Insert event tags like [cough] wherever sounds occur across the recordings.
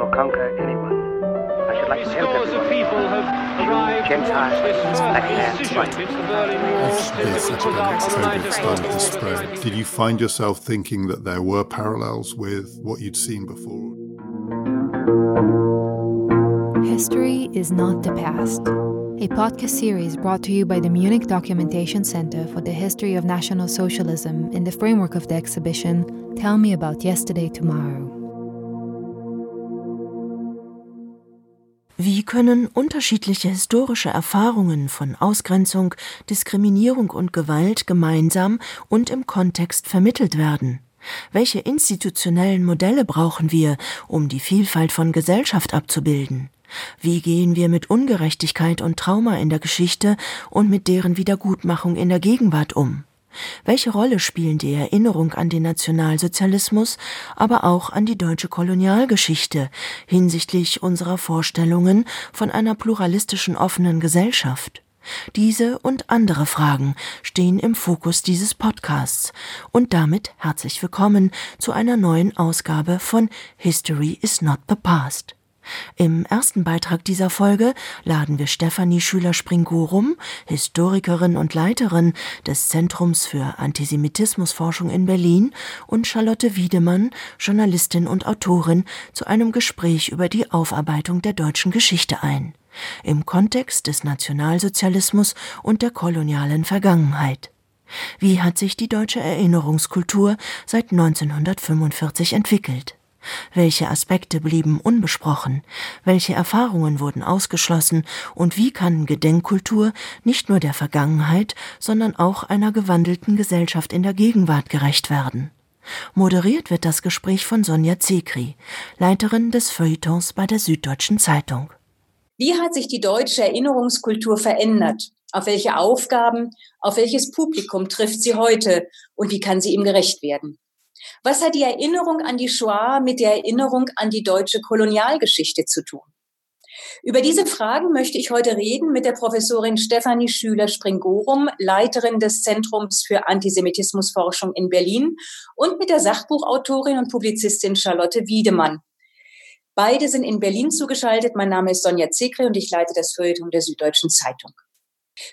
or conquer anyone. I should like to help everyone. Gentiles, black hands, white. As this epidemic COVID started to spread, did you find yourself thinking that there were parallels with what you'd seen before? History is not the past. A podcast series brought to you by the Munich Documentation Center for the History of National Socialism in the framework of the exhibition Tell Me About Yesterday Tomorrow. Können unterschiedliche historische Erfahrungen von Ausgrenzung, Diskriminierung und Gewalt gemeinsam und im Kontext vermittelt werden? Welche institutionellen Modelle brauchen wir, um die Vielfalt von Gesellschaft abzubilden? Wie gehen wir mit Ungerechtigkeit und Trauma in der Geschichte und mit deren Wiedergutmachung in der Gegenwart um? Welche Rolle spielen die Erinnerung an den Nationalsozialismus, aber auch an die deutsche Kolonialgeschichte hinsichtlich unserer Vorstellungen von einer pluralistischen offenen Gesellschaft? Diese und andere Fragen stehen im Fokus dieses Podcasts und damit herzlich willkommen zu einer neuen Ausgabe von History is not the past. Im ersten Beitrag dieser Folge laden wir Stefanie Schüler-Springorum, Historikerin und Leiterin des Zentrums für Antisemitismusforschung in Berlin, und Charlotte Wiedemann, Journalistin und Autorin, zu einem Gespräch über die Aufarbeitung der deutschen Geschichte ein. Im Kontext des Nationalsozialismus und der kolonialen Vergangenheit. Wie hat sich die deutsche Erinnerungskultur seit 1945 entwickelt? Welche Aspekte blieben unbesprochen? Welche Erfahrungen wurden ausgeschlossen? Und wie kann Gedenkkultur nicht nur der Vergangenheit, sondern auch einer gewandelten Gesellschaft in der Gegenwart gerecht werden? Moderiert wird das Gespräch von Sonja Zekri, Leiterin des Feuilletons bei der Süddeutschen Zeitung. Wie hat sich die deutsche Erinnerungskultur verändert? Auf welche Aufgaben, auf welches Publikum trifft sie heute und wie kann sie ihm gerecht werden? Was hat die Erinnerung an die Shoah mit der Erinnerung an die deutsche Kolonialgeschichte zu tun? Über diese Fragen möchte ich heute reden mit der Professorin Stefanie Schüler-Springorum, Leiterin des Zentrums für Antisemitismusforschung in Berlin und mit der Sachbuchautorin und Publizistin Charlotte Wiedemann. Beide sind in Berlin zugeschaltet. Mein Name ist Sonja Zekre und ich leite das Feuilleton der Süddeutschen Zeitung.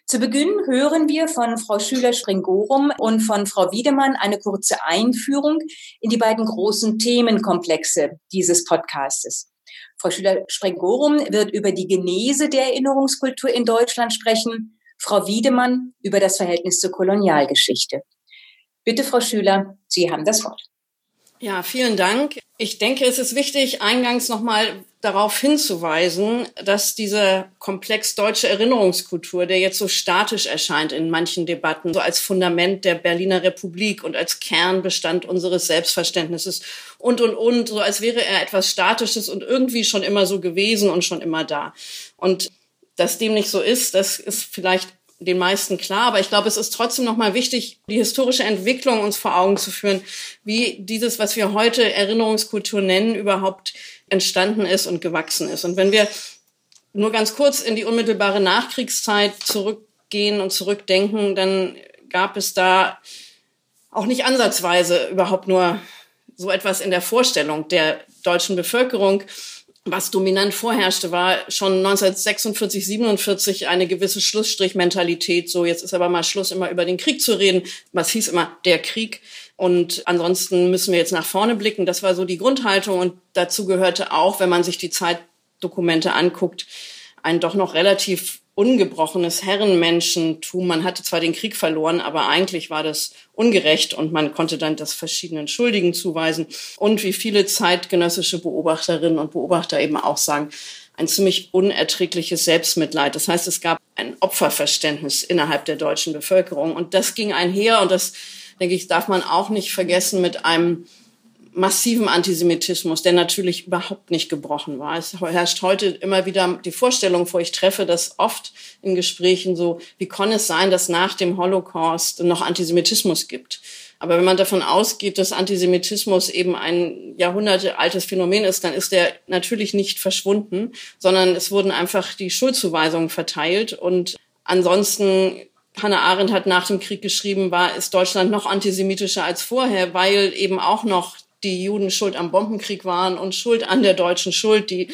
Zu Beginn hören wir von Frau Schüler-Springorum und von Frau Wiedemann eine kurze Einführung in die beiden großen Themenkomplexe dieses Podcastes. Frau Schüler-Springorum wird über die Genese der Erinnerungskultur in Deutschland sprechen, Frau Wiedemann über das Verhältnis zur Kolonialgeschichte. Bitte, Frau Schüler, Sie haben das Wort. Ja, vielen Dank. Ich denke, es ist wichtig, eingangs nochmal darauf hinzuweisen, dass dieser Komplex deutsche Erinnerungskultur, der jetzt so statisch erscheint in manchen Debatten, so als Fundament der Berliner Republik und als Kernbestand unseres Selbstverständnisses und, und, und, so als wäre er etwas Statisches und irgendwie schon immer so gewesen und schon immer da. Und dass dem nicht so ist, das ist vielleicht den meisten klar, aber ich glaube, es ist trotzdem nochmal wichtig, die historische Entwicklung uns vor Augen zu führen, wie dieses, was wir heute Erinnerungskultur nennen, überhaupt entstanden ist und gewachsen ist. Und wenn wir nur ganz kurz in die unmittelbare Nachkriegszeit zurückgehen und zurückdenken, dann gab es da auch nicht ansatzweise überhaupt nur so etwas in der Vorstellung der deutschen Bevölkerung, was dominant vorherrschte, war schon 1946, 47 eine gewisse Schlussstrichmentalität. So, jetzt ist aber mal Schluss, immer über den Krieg zu reden. Was hieß immer der Krieg? Und ansonsten müssen wir jetzt nach vorne blicken. Das war so die Grundhaltung. Und dazu gehörte auch, wenn man sich die Zeitdokumente anguckt, ein doch noch relativ ungebrochenes Herrenmenschentum. Man hatte zwar den Krieg verloren, aber eigentlich war das ungerecht und man konnte dann das verschiedenen Schuldigen zuweisen. Und wie viele zeitgenössische Beobachterinnen und Beobachter eben auch sagen, ein ziemlich unerträgliches Selbstmitleid. Das heißt, es gab ein Opferverständnis innerhalb der deutschen Bevölkerung. Und das ging einher, und das, denke ich, darf man auch nicht vergessen, mit einem massiven Antisemitismus, der natürlich überhaupt nicht gebrochen war. Es herrscht heute immer wieder die Vorstellung vor, ich treffe das oft in Gesprächen so, wie kann es sein, dass nach dem Holocaust noch Antisemitismus gibt? Aber wenn man davon ausgeht, dass Antisemitismus eben ein jahrhundertealtes Phänomen ist, dann ist der natürlich nicht verschwunden, sondern es wurden einfach die Schuldzuweisungen verteilt und ansonsten Hannah Arendt hat nach dem Krieg geschrieben, war, ist Deutschland noch antisemitischer als vorher, weil eben auch noch die Juden schuld am Bombenkrieg waren und schuld an der deutschen Schuld, die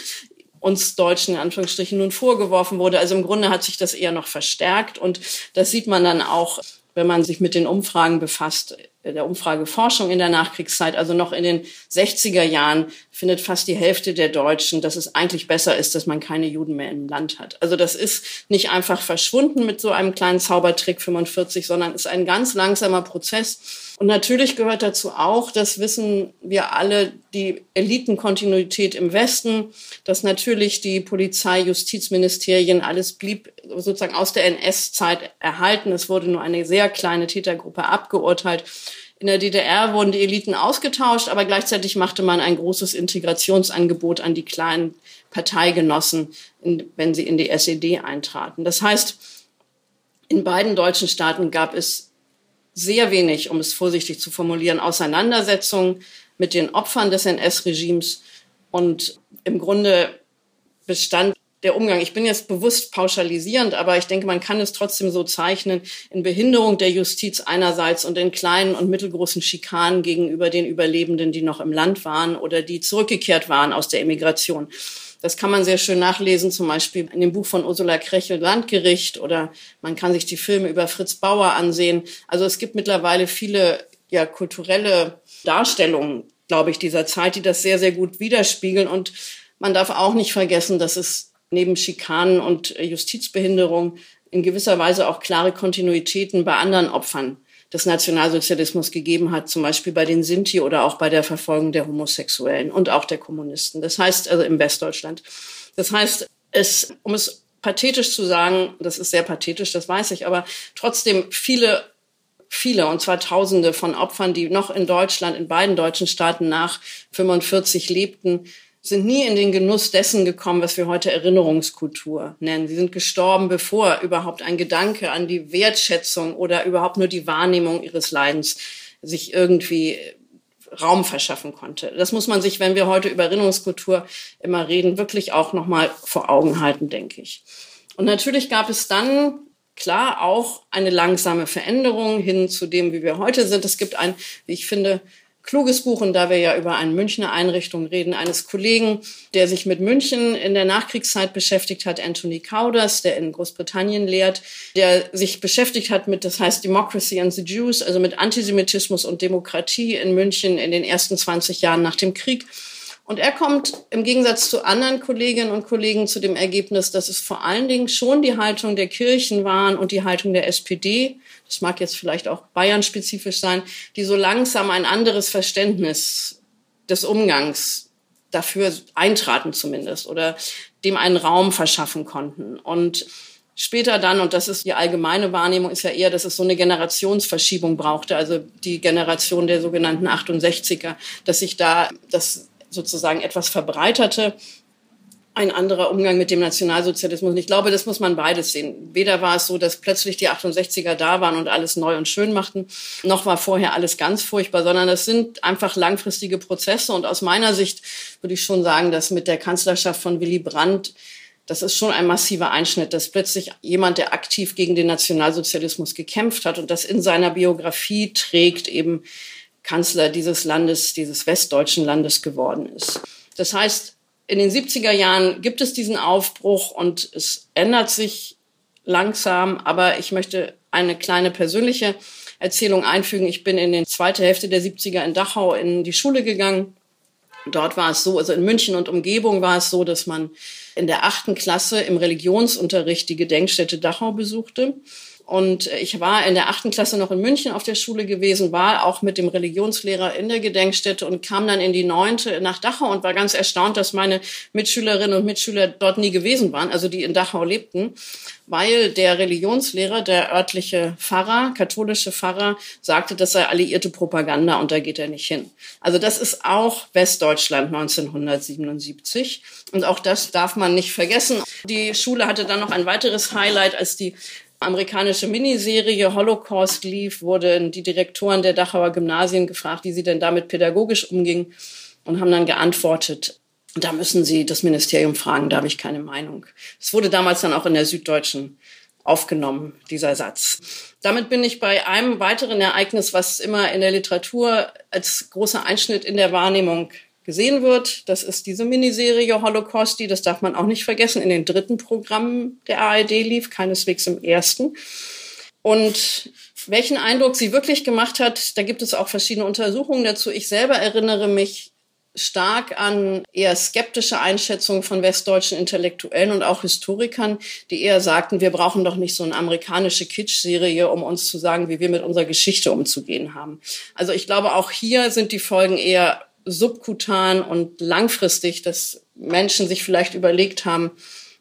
uns Deutschen in Anführungsstrichen nun vorgeworfen wurde. Also im Grunde hat sich das eher noch verstärkt und das sieht man dann auch, wenn man sich mit den Umfragen befasst der Umfrageforschung in der Nachkriegszeit, also noch in den 60er Jahren, findet fast die Hälfte der Deutschen, dass es eigentlich besser ist, dass man keine Juden mehr im Land hat. Also das ist nicht einfach verschwunden mit so einem kleinen Zaubertrick 45, sondern ist ein ganz langsamer Prozess. Und natürlich gehört dazu auch, das wissen wir alle, die Elitenkontinuität im Westen, dass natürlich die Polizei, Justizministerien, alles blieb sozusagen aus der NS-Zeit erhalten. Es wurde nur eine sehr kleine Tätergruppe abgeurteilt. In der DDR wurden die Eliten ausgetauscht, aber gleichzeitig machte man ein großes Integrationsangebot an die kleinen Parteigenossen, wenn sie in die SED eintraten. Das heißt, in beiden deutschen Staaten gab es sehr wenig, um es vorsichtig zu formulieren, Auseinandersetzungen mit den Opfern des NS-Regimes. Und im Grunde bestand der Umgang, ich bin jetzt bewusst pauschalisierend, aber ich denke, man kann es trotzdem so zeichnen, in Behinderung der Justiz einerseits und in kleinen und mittelgroßen Schikanen gegenüber den Überlebenden, die noch im Land waren oder die zurückgekehrt waren aus der Emigration. Das kann man sehr schön nachlesen, zum Beispiel in dem Buch von Ursula Krechel Landgericht oder man kann sich die Filme über Fritz Bauer ansehen. Also es gibt mittlerweile viele ja, kulturelle Darstellungen, glaube ich, dieser Zeit, die das sehr, sehr gut widerspiegeln. Und man darf auch nicht vergessen, dass es neben Schikanen und Justizbehinderung in gewisser Weise auch klare Kontinuitäten bei anderen Opfern des Nationalsozialismus gegeben hat, zum Beispiel bei den Sinti oder auch bei der Verfolgung der Homosexuellen und auch der Kommunisten. Das heißt, also im Westdeutschland. Das heißt, es, um es pathetisch zu sagen, das ist sehr pathetisch, das weiß ich, aber trotzdem viele viele, und zwar Tausende von Opfern, die noch in Deutschland, in beiden deutschen Staaten nach 45 lebten, sind nie in den Genuss dessen gekommen, was wir heute Erinnerungskultur nennen. Sie sind gestorben, bevor überhaupt ein Gedanke an die Wertschätzung oder überhaupt nur die Wahrnehmung ihres Leidens sich irgendwie Raum verschaffen konnte. Das muss man sich, wenn wir heute über Erinnerungskultur immer reden, wirklich auch nochmal vor Augen halten, denke ich. Und natürlich gab es dann klar auch eine langsame Veränderung hin zu dem, wie wir heute sind. Es gibt ein, wie ich finde, kluges Buch und da wir ja über eine Münchner Einrichtung reden, eines Kollegen, der sich mit München in der Nachkriegszeit beschäftigt hat, Anthony Cowders, der in Großbritannien lehrt, der sich beschäftigt hat mit, das heißt Democracy and the Jews, also mit Antisemitismus und Demokratie in München in den ersten 20 Jahren nach dem Krieg. Und er kommt im Gegensatz zu anderen Kolleginnen und Kollegen zu dem Ergebnis, dass es vor allen Dingen schon die Haltung der Kirchen waren und die Haltung der SPD, das mag jetzt vielleicht auch Bayern-spezifisch sein, die so langsam ein anderes Verständnis des Umgangs dafür eintraten zumindest oder dem einen Raum verschaffen konnten. Und später dann, und das ist die allgemeine Wahrnehmung, ist ja eher, dass es so eine Generationsverschiebung brauchte, also die Generation der sogenannten 68er, dass sich da das sozusagen etwas verbreiterte, ein anderer Umgang mit dem Nationalsozialismus. Und ich glaube, das muss man beides sehen. Weder war es so, dass plötzlich die 68er da waren und alles neu und schön machten, noch war vorher alles ganz furchtbar, sondern das sind einfach langfristige Prozesse. Und aus meiner Sicht würde ich schon sagen, dass mit der Kanzlerschaft von Willy Brandt das ist schon ein massiver Einschnitt, dass plötzlich jemand, der aktiv gegen den Nationalsozialismus gekämpft hat und das in seiner Biografie trägt, eben Kanzler dieses Landes, dieses westdeutschen Landes geworden ist. Das heißt, in den 70er Jahren gibt es diesen Aufbruch und es ändert sich langsam, aber ich möchte eine kleine persönliche Erzählung einfügen. Ich bin in die zweite Hälfte der 70er in Dachau in die Schule gegangen. Dort war es so, also in München und Umgebung war es so, dass man in der achten Klasse im Religionsunterricht die Gedenkstätte Dachau besuchte. Und ich war in der achten Klasse noch in München auf der Schule gewesen, war auch mit dem Religionslehrer in der Gedenkstätte und kam dann in die neunte nach Dachau und war ganz erstaunt, dass meine Mitschülerinnen und Mitschüler dort nie gewesen waren, also die in Dachau lebten, weil der Religionslehrer, der örtliche Pfarrer, katholische Pfarrer, sagte, das sei alliierte Propaganda und da geht er nicht hin. Also das ist auch Westdeutschland 1977 und auch das darf man nicht vergessen. Die Schule hatte dann noch ein weiteres Highlight, als die amerikanische Miniserie Holocaust lief, wurden die Direktoren der Dachauer Gymnasien gefragt, wie sie denn damit pädagogisch umgingen und haben dann geantwortet, da müssen Sie das Ministerium fragen, da habe ich keine Meinung. Es wurde damals dann auch in der Süddeutschen aufgenommen, dieser Satz. Damit bin ich bei einem weiteren Ereignis, was immer in der Literatur als großer Einschnitt in der Wahrnehmung gesehen wird. Das ist diese Miniserie Holocaust, die, das darf man auch nicht vergessen, in den dritten Programmen der ARD lief, keineswegs im ersten. Und welchen Eindruck sie wirklich gemacht hat, da gibt es auch verschiedene Untersuchungen dazu. Ich selber erinnere mich stark an eher skeptische Einschätzungen von westdeutschen Intellektuellen und auch Historikern, die eher sagten, wir brauchen doch nicht so eine amerikanische Kitsch-Serie, um uns zu sagen, wie wir mit unserer Geschichte umzugehen haben. Also ich glaube, auch hier sind die Folgen eher subkutan und langfristig, dass Menschen sich vielleicht überlegt haben,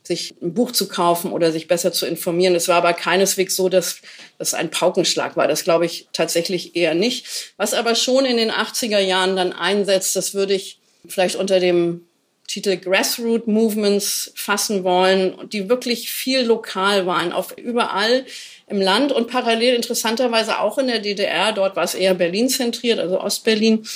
sich ein Buch zu kaufen oder sich besser zu informieren. Es war aber keineswegs so, dass das ein Paukenschlag war. Das glaube ich tatsächlich eher nicht. Was aber schon in den 80er Jahren dann einsetzt, das würde ich vielleicht unter dem Titel Grassroot Movements fassen wollen, die wirklich viel lokal waren, auf überall im Land und parallel interessanterweise auch in der DDR. Dort war es eher Berlin zentriert, also Ostberlin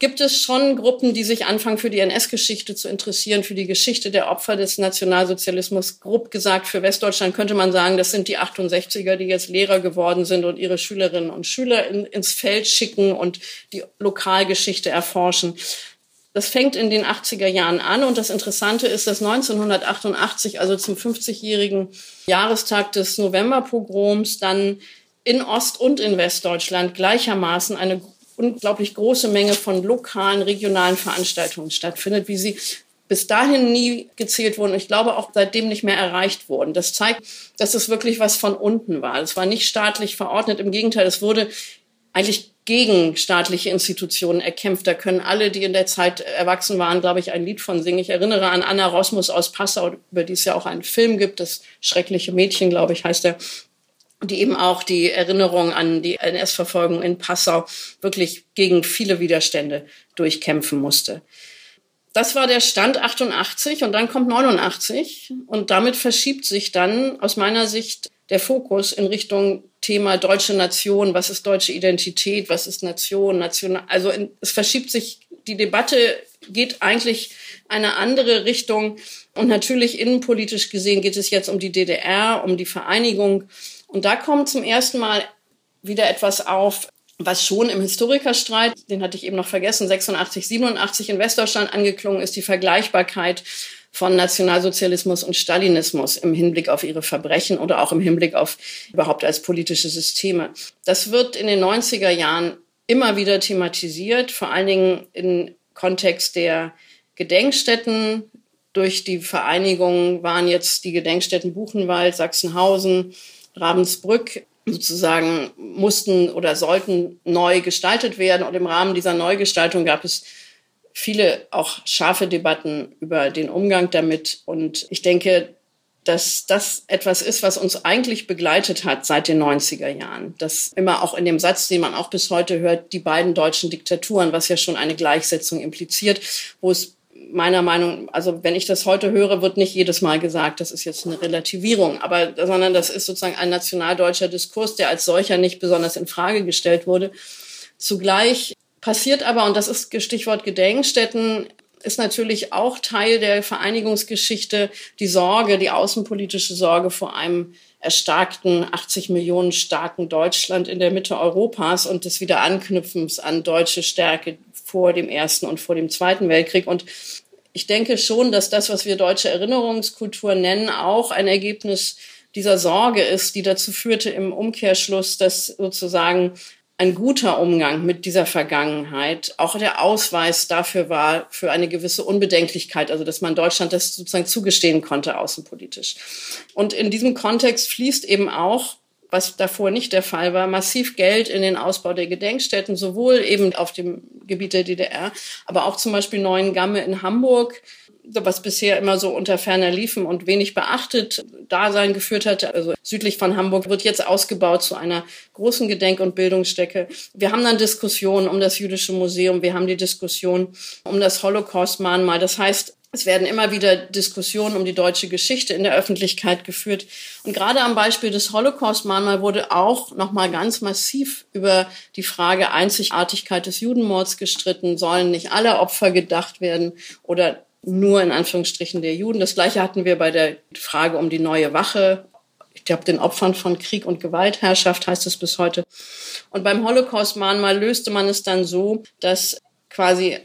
gibt es schon Gruppen, die sich anfangen, für die NS-Geschichte zu interessieren, für die Geschichte der Opfer des Nationalsozialismus. Grob gesagt, für Westdeutschland könnte man sagen, das sind die 68er, die jetzt Lehrer geworden sind und ihre Schülerinnen und Schüler in, ins Feld schicken und die Lokalgeschichte erforschen. Das fängt in den 80er Jahren an und das Interessante ist, dass 1988, also zum 50-jährigen Jahrestag des Novemberpogroms, dann in Ost- und in Westdeutschland gleichermaßen eine unglaublich große Menge von lokalen, regionalen Veranstaltungen stattfindet, wie sie bis dahin nie gezählt wurden. Ich glaube auch seitdem nicht mehr erreicht wurden. Das zeigt, dass es wirklich was von unten war. Es war nicht staatlich verordnet. Im Gegenteil, es wurde eigentlich gegen staatliche Institutionen erkämpft. Da können alle, die in der Zeit erwachsen waren, glaube ich, ein Lied von singen. Ich erinnere an Anna Rosmus aus Passau, über die es ja auch einen Film gibt. Das schreckliche Mädchen, glaube ich, heißt er die eben auch die Erinnerung an die NS-Verfolgung in Passau wirklich gegen viele Widerstände durchkämpfen musste. Das war der Stand 88 und dann kommt 89 und damit verschiebt sich dann aus meiner Sicht der Fokus in Richtung Thema deutsche Nation, was ist deutsche Identität, was ist Nation, national, also es verschiebt sich, die Debatte geht eigentlich eine andere Richtung. Und natürlich innenpolitisch gesehen geht es jetzt um die DDR, um die Vereinigung und da kommt zum ersten Mal wieder etwas auf, was schon im Historikerstreit, den hatte ich eben noch vergessen, 86, 87 in Westdeutschland angeklungen ist, die Vergleichbarkeit von Nationalsozialismus und Stalinismus im Hinblick auf ihre Verbrechen oder auch im Hinblick auf überhaupt als politische Systeme. Das wird in den 90er Jahren immer wieder thematisiert, vor allen Dingen im Kontext der Gedenkstätten. Durch die Vereinigung waren jetzt die Gedenkstätten Buchenwald, Sachsenhausen, Ravensbrück sozusagen mussten oder sollten neu gestaltet werden. Und im Rahmen dieser Neugestaltung gab es viele auch scharfe Debatten über den Umgang damit. Und ich denke, dass das etwas ist, was uns eigentlich begleitet hat seit den 90er Jahren. Das immer auch in dem Satz, den man auch bis heute hört, die beiden deutschen Diktaturen, was ja schon eine Gleichsetzung impliziert, wo es meiner Meinung, also wenn ich das heute höre, wird nicht jedes Mal gesagt, das ist jetzt eine Relativierung, aber sondern das ist sozusagen ein nationaldeutscher Diskurs, der als solcher nicht besonders in Frage gestellt wurde. Zugleich passiert aber, und das ist Stichwort Gedenkstätten, ist natürlich auch Teil der Vereinigungsgeschichte die Sorge, die außenpolitische Sorge vor einem erstarkten 80 Millionen starken Deutschland in der Mitte Europas und des Wiederanknüpfens an deutsche Stärke vor dem Ersten und vor dem Zweiten Weltkrieg. Und ich denke schon, dass das, was wir deutsche Erinnerungskultur nennen, auch ein Ergebnis dieser Sorge ist, die dazu führte im Umkehrschluss, dass sozusagen ein guter Umgang mit dieser Vergangenheit auch der Ausweis dafür war, für eine gewisse Unbedenklichkeit, also dass man Deutschland das sozusagen zugestehen konnte außenpolitisch. Und in diesem Kontext fließt eben auch was davor nicht der Fall war, massiv Geld in den Ausbau der Gedenkstätten, sowohl eben auf dem Gebiet der DDR, aber auch zum Beispiel Neuen Gamme in Hamburg, was bisher immer so unter ferner Liefen und wenig beachtet Dasein geführt hatte. Also südlich von Hamburg wird jetzt ausgebaut zu einer großen Gedenk- und Bildungsstätte. Wir haben dann Diskussionen um das Jüdische Museum, wir haben die Diskussion um das Holocaust-Mahnmal. Das heißt, es werden immer wieder Diskussionen um die deutsche Geschichte in der Öffentlichkeit geführt. Und gerade am Beispiel des Holocaust-Mahnmal wurde auch nochmal ganz massiv über die Frage Einzigartigkeit des Judenmords gestritten. Sollen nicht alle Opfer gedacht werden oder nur in Anführungsstrichen der Juden? Das Gleiche hatten wir bei der Frage um die neue Wache. glaube, den Opfern von Krieg und Gewaltherrschaft heißt es bis heute. Und beim Holocaust-Mahnmal löste man es dann so, dass quasi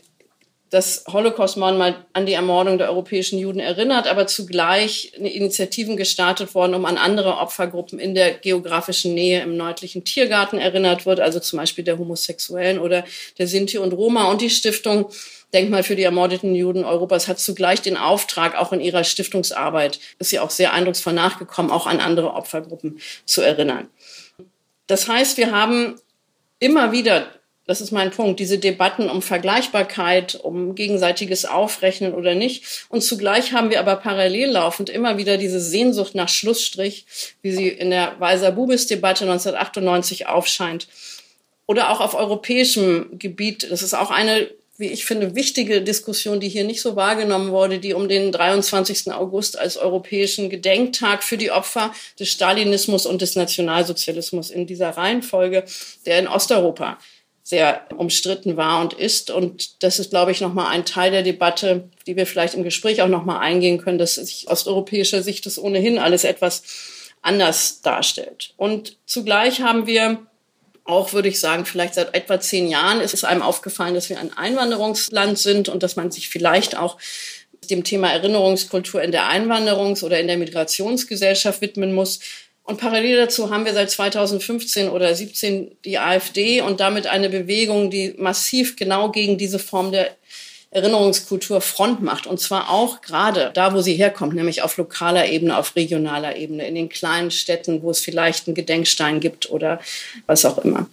das Holocaust-Mahnmal an die Ermordung der europäischen Juden erinnert, aber zugleich Initiativen gestartet worden, um an andere Opfergruppen in der geografischen Nähe im nördlichen Tiergarten erinnert wird, also zum Beispiel der Homosexuellen oder der Sinti und Roma. Und die Stiftung Denkmal für die ermordeten Juden Europas hat zugleich den Auftrag, auch in ihrer Stiftungsarbeit, ist sie auch sehr eindrucksvoll nachgekommen, auch an andere Opfergruppen zu erinnern. Das heißt, wir haben immer wieder das ist mein Punkt, diese Debatten um Vergleichbarkeit, um gegenseitiges Aufrechnen oder nicht. Und zugleich haben wir aber parallel laufend immer wieder diese Sehnsucht nach Schlussstrich, wie sie in der Weiser Bubis-Debatte 1998 aufscheint. Oder auch auf europäischem Gebiet. Das ist auch eine, wie ich finde, wichtige Diskussion, die hier nicht so wahrgenommen wurde, die um den 23. August als europäischen Gedenktag für die Opfer des Stalinismus und des Nationalsozialismus in dieser Reihenfolge, der in Osteuropa sehr umstritten war und ist. Und das ist, glaube ich, nochmal ein Teil der Debatte, die wir vielleicht im Gespräch auch nochmal eingehen können, dass sich aus europäischer Sicht das ohnehin alles etwas anders darstellt. Und zugleich haben wir auch, würde ich sagen, vielleicht seit etwa zehn Jahren ist es einem aufgefallen, dass wir ein Einwanderungsland sind und dass man sich vielleicht auch dem Thema Erinnerungskultur in der Einwanderungs- oder in der Migrationsgesellschaft widmen muss. Und parallel dazu haben wir seit 2015 oder 17 die AfD und damit eine Bewegung, die massiv genau gegen diese Form der Erinnerungskultur Front macht. Und zwar auch gerade da, wo sie herkommt, nämlich auf lokaler Ebene, auf regionaler Ebene, in den kleinen Städten, wo es vielleicht einen Gedenkstein gibt oder was auch immer.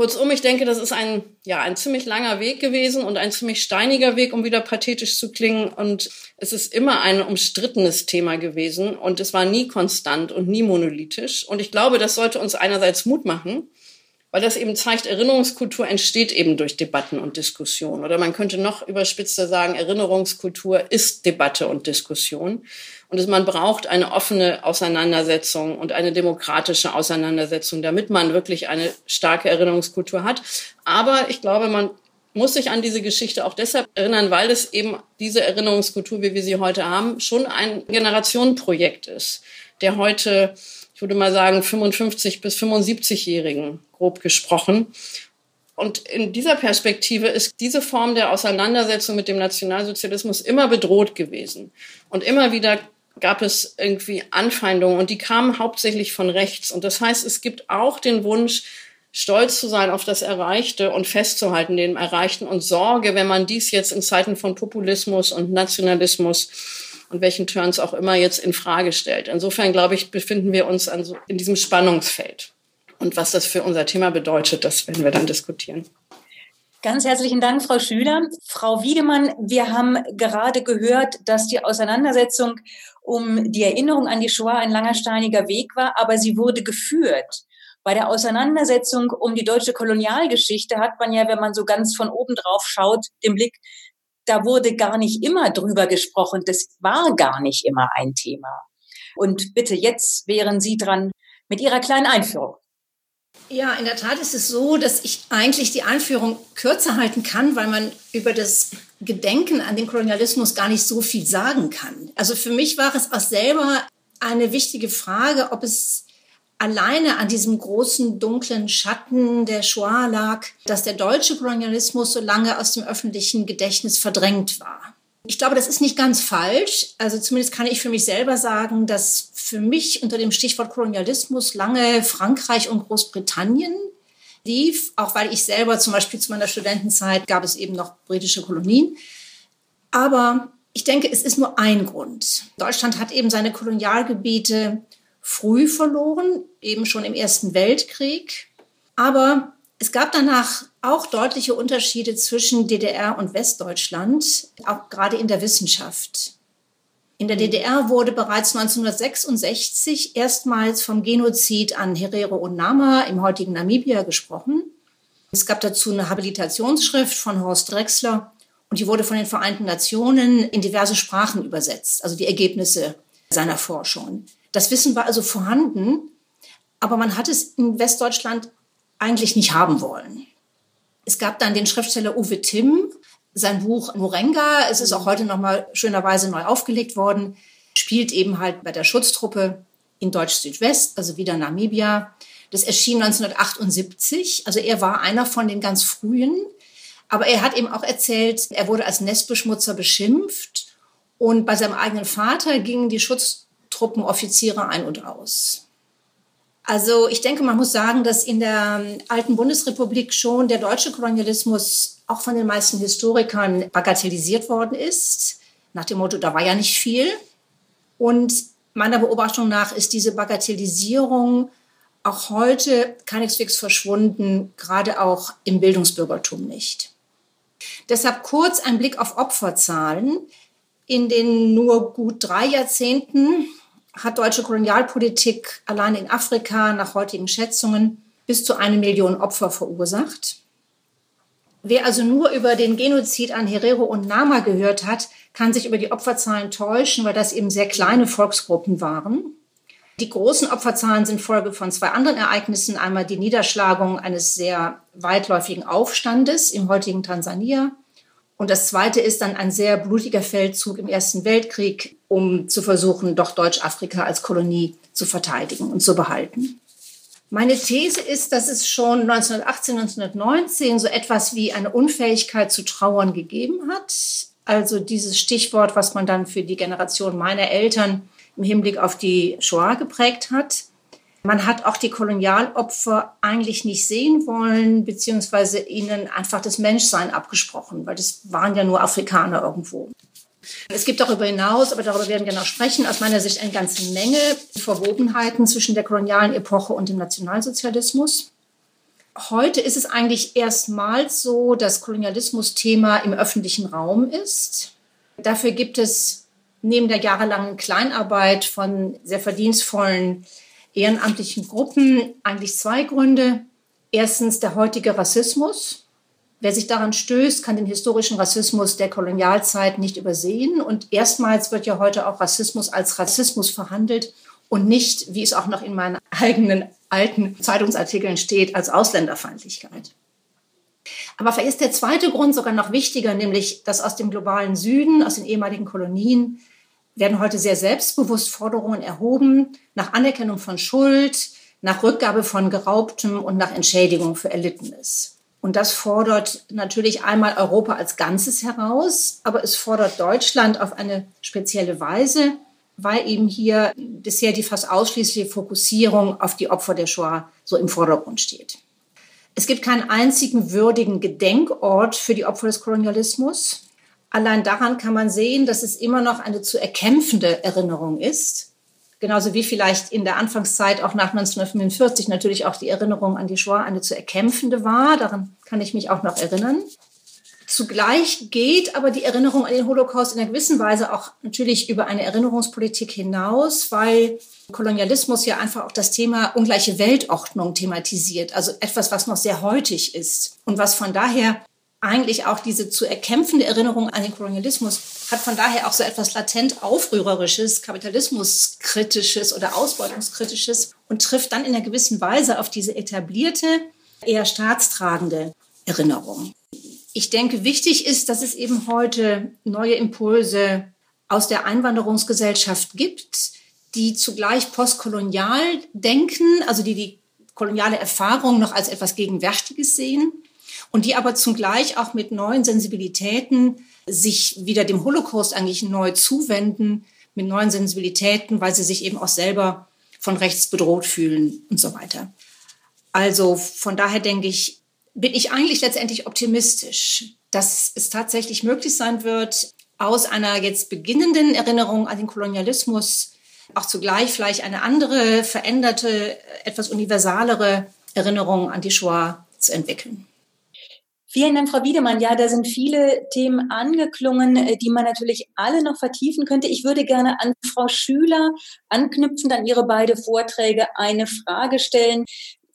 Kurzum, ich denke, das ist ein, ja, ein ziemlich langer Weg gewesen und ein ziemlich steiniger Weg, um wieder pathetisch zu klingen. Und es ist immer ein umstrittenes Thema gewesen und es war nie konstant und nie monolithisch. Und ich glaube, das sollte uns einerseits Mut machen, weil das eben zeigt, Erinnerungskultur entsteht eben durch Debatten und Diskussion. Oder man könnte noch überspitzter sagen, Erinnerungskultur ist Debatte und Diskussion. Und man braucht eine offene Auseinandersetzung und eine demokratische Auseinandersetzung, damit man wirklich eine starke Erinnerungskultur hat. Aber ich glaube, man muss sich an diese Geschichte auch deshalb erinnern, weil es eben diese Erinnerungskultur, wie wir sie heute haben, schon ein Generationenprojekt ist, der heute ich würde mal sagen, 55 bis 75-Jährigen, grob gesprochen. Und in dieser Perspektive ist diese Form der Auseinandersetzung mit dem Nationalsozialismus immer bedroht gewesen. Und immer wieder gab es irgendwie Anfeindungen und die kamen hauptsächlich von rechts. Und das heißt, es gibt auch den Wunsch, stolz zu sein auf das Erreichte und festzuhalten dem Erreichten und Sorge, wenn man dies jetzt in Zeiten von Populismus und Nationalismus und welchen Turns auch immer jetzt in Frage stellt. Insofern glaube ich, befinden wir uns in diesem Spannungsfeld. Und was das für unser Thema bedeutet, das werden wir dann diskutieren. Ganz herzlichen Dank, Frau Schüler. Frau Wiedemann, wir haben gerade gehört, dass die Auseinandersetzung um die Erinnerung an die Shoah ein langer steiniger Weg war, aber sie wurde geführt. Bei der Auseinandersetzung um die deutsche Kolonialgeschichte hat man ja, wenn man so ganz von oben drauf schaut, den Blick da wurde gar nicht immer drüber gesprochen. Das war gar nicht immer ein Thema. Und bitte, jetzt wären Sie dran mit Ihrer kleinen Einführung. Ja, in der Tat ist es so, dass ich eigentlich die Einführung kürzer halten kann, weil man über das Gedenken an den Kolonialismus gar nicht so viel sagen kann. Also für mich war es auch selber eine wichtige Frage, ob es alleine an diesem großen dunklen Schatten der Shoah lag, dass der deutsche Kolonialismus so lange aus dem öffentlichen Gedächtnis verdrängt war. Ich glaube, das ist nicht ganz falsch. Also zumindest kann ich für mich selber sagen, dass für mich unter dem Stichwort Kolonialismus lange Frankreich und Großbritannien lief, auch weil ich selber zum Beispiel zu meiner Studentenzeit gab es eben noch britische Kolonien. Aber ich denke, es ist nur ein Grund. Deutschland hat eben seine Kolonialgebiete früh verloren, eben schon im Ersten Weltkrieg. Aber es gab danach auch deutliche Unterschiede zwischen DDR und Westdeutschland, auch gerade in der Wissenschaft. In der DDR wurde bereits 1966 erstmals vom Genozid an Herero und Nama im heutigen Namibia gesprochen. Es gab dazu eine Habilitationsschrift von Horst Drexler und die wurde von den Vereinten Nationen in diverse Sprachen übersetzt, also die Ergebnisse seiner Forschung. Das Wissen war also vorhanden, aber man hat es in Westdeutschland eigentlich nicht haben wollen. Es gab dann den Schriftsteller Uwe Timm, sein Buch Morenga, es ist auch heute nochmal schönerweise neu aufgelegt worden, spielt eben halt bei der Schutztruppe in Deutsch-Südwest, also wieder Namibia. Das erschien 1978. Also er war einer von den ganz frühen. Aber er hat eben auch erzählt, er wurde als Nestbeschmutzer beschimpft. Und bei seinem eigenen Vater gingen die Schutztruppenoffiziere ein und aus. Also ich denke, man muss sagen, dass in der alten Bundesrepublik schon der deutsche Kolonialismus auch von den meisten Historikern bagatellisiert worden ist. Nach dem Motto, da war ja nicht viel. Und meiner Beobachtung nach ist diese Bagatellisierung auch heute keineswegs verschwunden, gerade auch im Bildungsbürgertum nicht. Deshalb kurz ein Blick auf Opferzahlen. In den nur gut drei Jahrzehnten hat deutsche Kolonialpolitik allein in Afrika nach heutigen Schätzungen bis zu eine Million Opfer verursacht. Wer also nur über den Genozid an Herero und Nama gehört hat, kann sich über die Opferzahlen täuschen, weil das eben sehr kleine Volksgruppen waren. Die großen Opferzahlen sind Folge von zwei anderen Ereignissen. Einmal die Niederschlagung eines sehr weitläufigen Aufstandes im heutigen Tansania. Und das zweite ist dann ein sehr blutiger Feldzug im Ersten Weltkrieg, um zu versuchen, doch Deutschafrika als Kolonie zu verteidigen und zu behalten. Meine These ist, dass es schon 1918, 1919 so etwas wie eine Unfähigkeit zu trauern gegeben hat. Also dieses Stichwort, was man dann für die Generation meiner Eltern im Hinblick auf die Shoah geprägt hat. Man hat auch die Kolonialopfer eigentlich nicht sehen wollen, beziehungsweise ihnen einfach das Menschsein abgesprochen, weil das waren ja nur Afrikaner irgendwo. Es gibt darüber hinaus, aber darüber werden wir noch sprechen, aus meiner Sicht eine ganze Menge Verwobenheiten zwischen der kolonialen Epoche und dem Nationalsozialismus. Heute ist es eigentlich erstmals so, dass Kolonialismus Thema im öffentlichen Raum ist. Dafür gibt es neben der jahrelangen Kleinarbeit von sehr verdienstvollen ehrenamtlichen Gruppen eigentlich zwei Gründe. Erstens der heutige Rassismus. Wer sich daran stößt, kann den historischen Rassismus der Kolonialzeit nicht übersehen. Und erstmals wird ja heute auch Rassismus als Rassismus verhandelt und nicht, wie es auch noch in meinen eigenen alten Zeitungsartikeln steht, als Ausländerfeindlichkeit. Aber vielleicht ist der zweite Grund sogar noch wichtiger, nämlich dass aus dem globalen Süden, aus den ehemaligen Kolonien, werden heute sehr selbstbewusst Forderungen erhoben nach Anerkennung von Schuld, nach Rückgabe von Geraubtem und nach Entschädigung für Erlittenes. Und das fordert natürlich einmal Europa als Ganzes heraus, aber es fordert Deutschland auf eine spezielle Weise, weil eben hier bisher die fast ausschließliche Fokussierung auf die Opfer der Shoah so im Vordergrund steht. Es gibt keinen einzigen würdigen Gedenkort für die Opfer des Kolonialismus. Allein daran kann man sehen, dass es immer noch eine zu erkämpfende Erinnerung ist. Genauso wie vielleicht in der Anfangszeit auch nach 1945 natürlich auch die Erinnerung an die Shoah eine zu erkämpfende war. Daran kann ich mich auch noch erinnern. Zugleich geht aber die Erinnerung an den Holocaust in einer gewissen Weise auch natürlich über eine Erinnerungspolitik hinaus, weil Kolonialismus ja einfach auch das Thema ungleiche Weltordnung thematisiert. Also etwas, was noch sehr heutig ist und was von daher eigentlich auch diese zu erkämpfende Erinnerung an den Kolonialismus hat von daher auch so etwas latent Aufrührerisches, Kapitalismuskritisches oder Ausbeutungskritisches und trifft dann in einer gewissen Weise auf diese etablierte, eher staatstragende Erinnerung. Ich denke, wichtig ist, dass es eben heute neue Impulse aus der Einwanderungsgesellschaft gibt, die zugleich postkolonial denken, also die die koloniale Erfahrung noch als etwas Gegenwärtiges sehen und die aber zugleich auch mit neuen Sensibilitäten sich wieder dem Holocaust eigentlich neu zuwenden, mit neuen Sensibilitäten, weil sie sich eben auch selber von rechts bedroht fühlen und so weiter. Also von daher denke ich, bin ich eigentlich letztendlich optimistisch, dass es tatsächlich möglich sein wird, aus einer jetzt beginnenden Erinnerung an den Kolonialismus auch zugleich vielleicht eine andere, veränderte, etwas universalere Erinnerung an die Shoah zu entwickeln. Vielen Dank, Frau Wiedemann. Ja, da sind viele Themen angeklungen, äh, die man natürlich alle noch vertiefen könnte. Ich würde gerne an Frau Schüler anknüpfend an Ihre beiden Vorträge eine Frage stellen.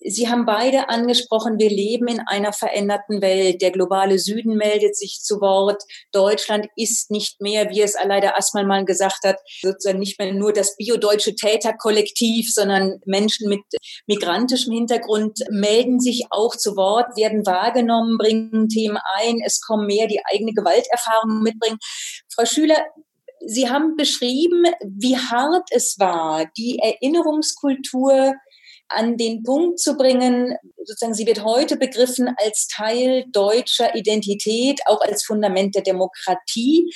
Sie haben beide angesprochen, wir leben in einer veränderten Welt. Der globale Süden meldet sich zu Wort. Deutschland ist nicht mehr, wie es Aleida Assmann mal gesagt hat, sozusagen nicht mehr nur das biodeutsche Täterkollektiv, sondern Menschen mit migrantischem Hintergrund melden sich auch zu Wort, werden wahrgenommen, bringen Themen ein. Es kommen mehr, die eigene Gewalterfahrung mitbringen. Frau Schüler, Sie haben beschrieben, wie hart es war, die Erinnerungskultur an den Punkt zu bringen, sozusagen, sie wird heute begriffen als Teil deutscher Identität, auch als Fundament der Demokratie.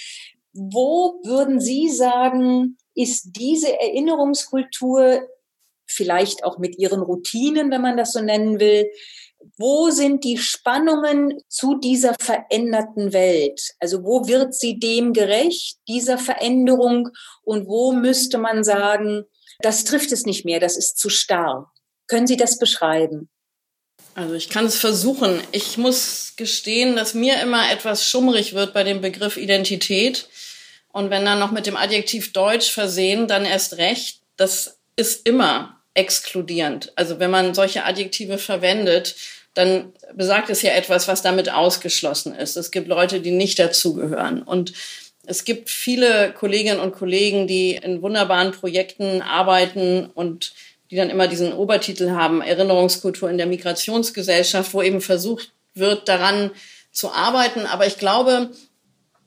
Wo würden Sie sagen, ist diese Erinnerungskultur vielleicht auch mit ihren Routinen, wenn man das so nennen will, wo sind die Spannungen zu dieser veränderten Welt? Also wo wird sie dem gerecht, dieser Veränderung? Und wo müsste man sagen, das trifft es nicht mehr, das ist zu starr? Können Sie das beschreiben? Also ich kann es versuchen. Ich muss gestehen, dass mir immer etwas schummrig wird bei dem Begriff Identität. Und wenn dann noch mit dem Adjektiv Deutsch versehen, dann erst recht. Das ist immer exkludierend. Also wenn man solche Adjektive verwendet, dann besagt es ja etwas, was damit ausgeschlossen ist. Es gibt Leute, die nicht dazugehören. Und es gibt viele Kolleginnen und Kollegen, die in wunderbaren Projekten arbeiten und die dann immer diesen Obertitel haben, Erinnerungskultur in der Migrationsgesellschaft, wo eben versucht wird, daran zu arbeiten. Aber ich glaube,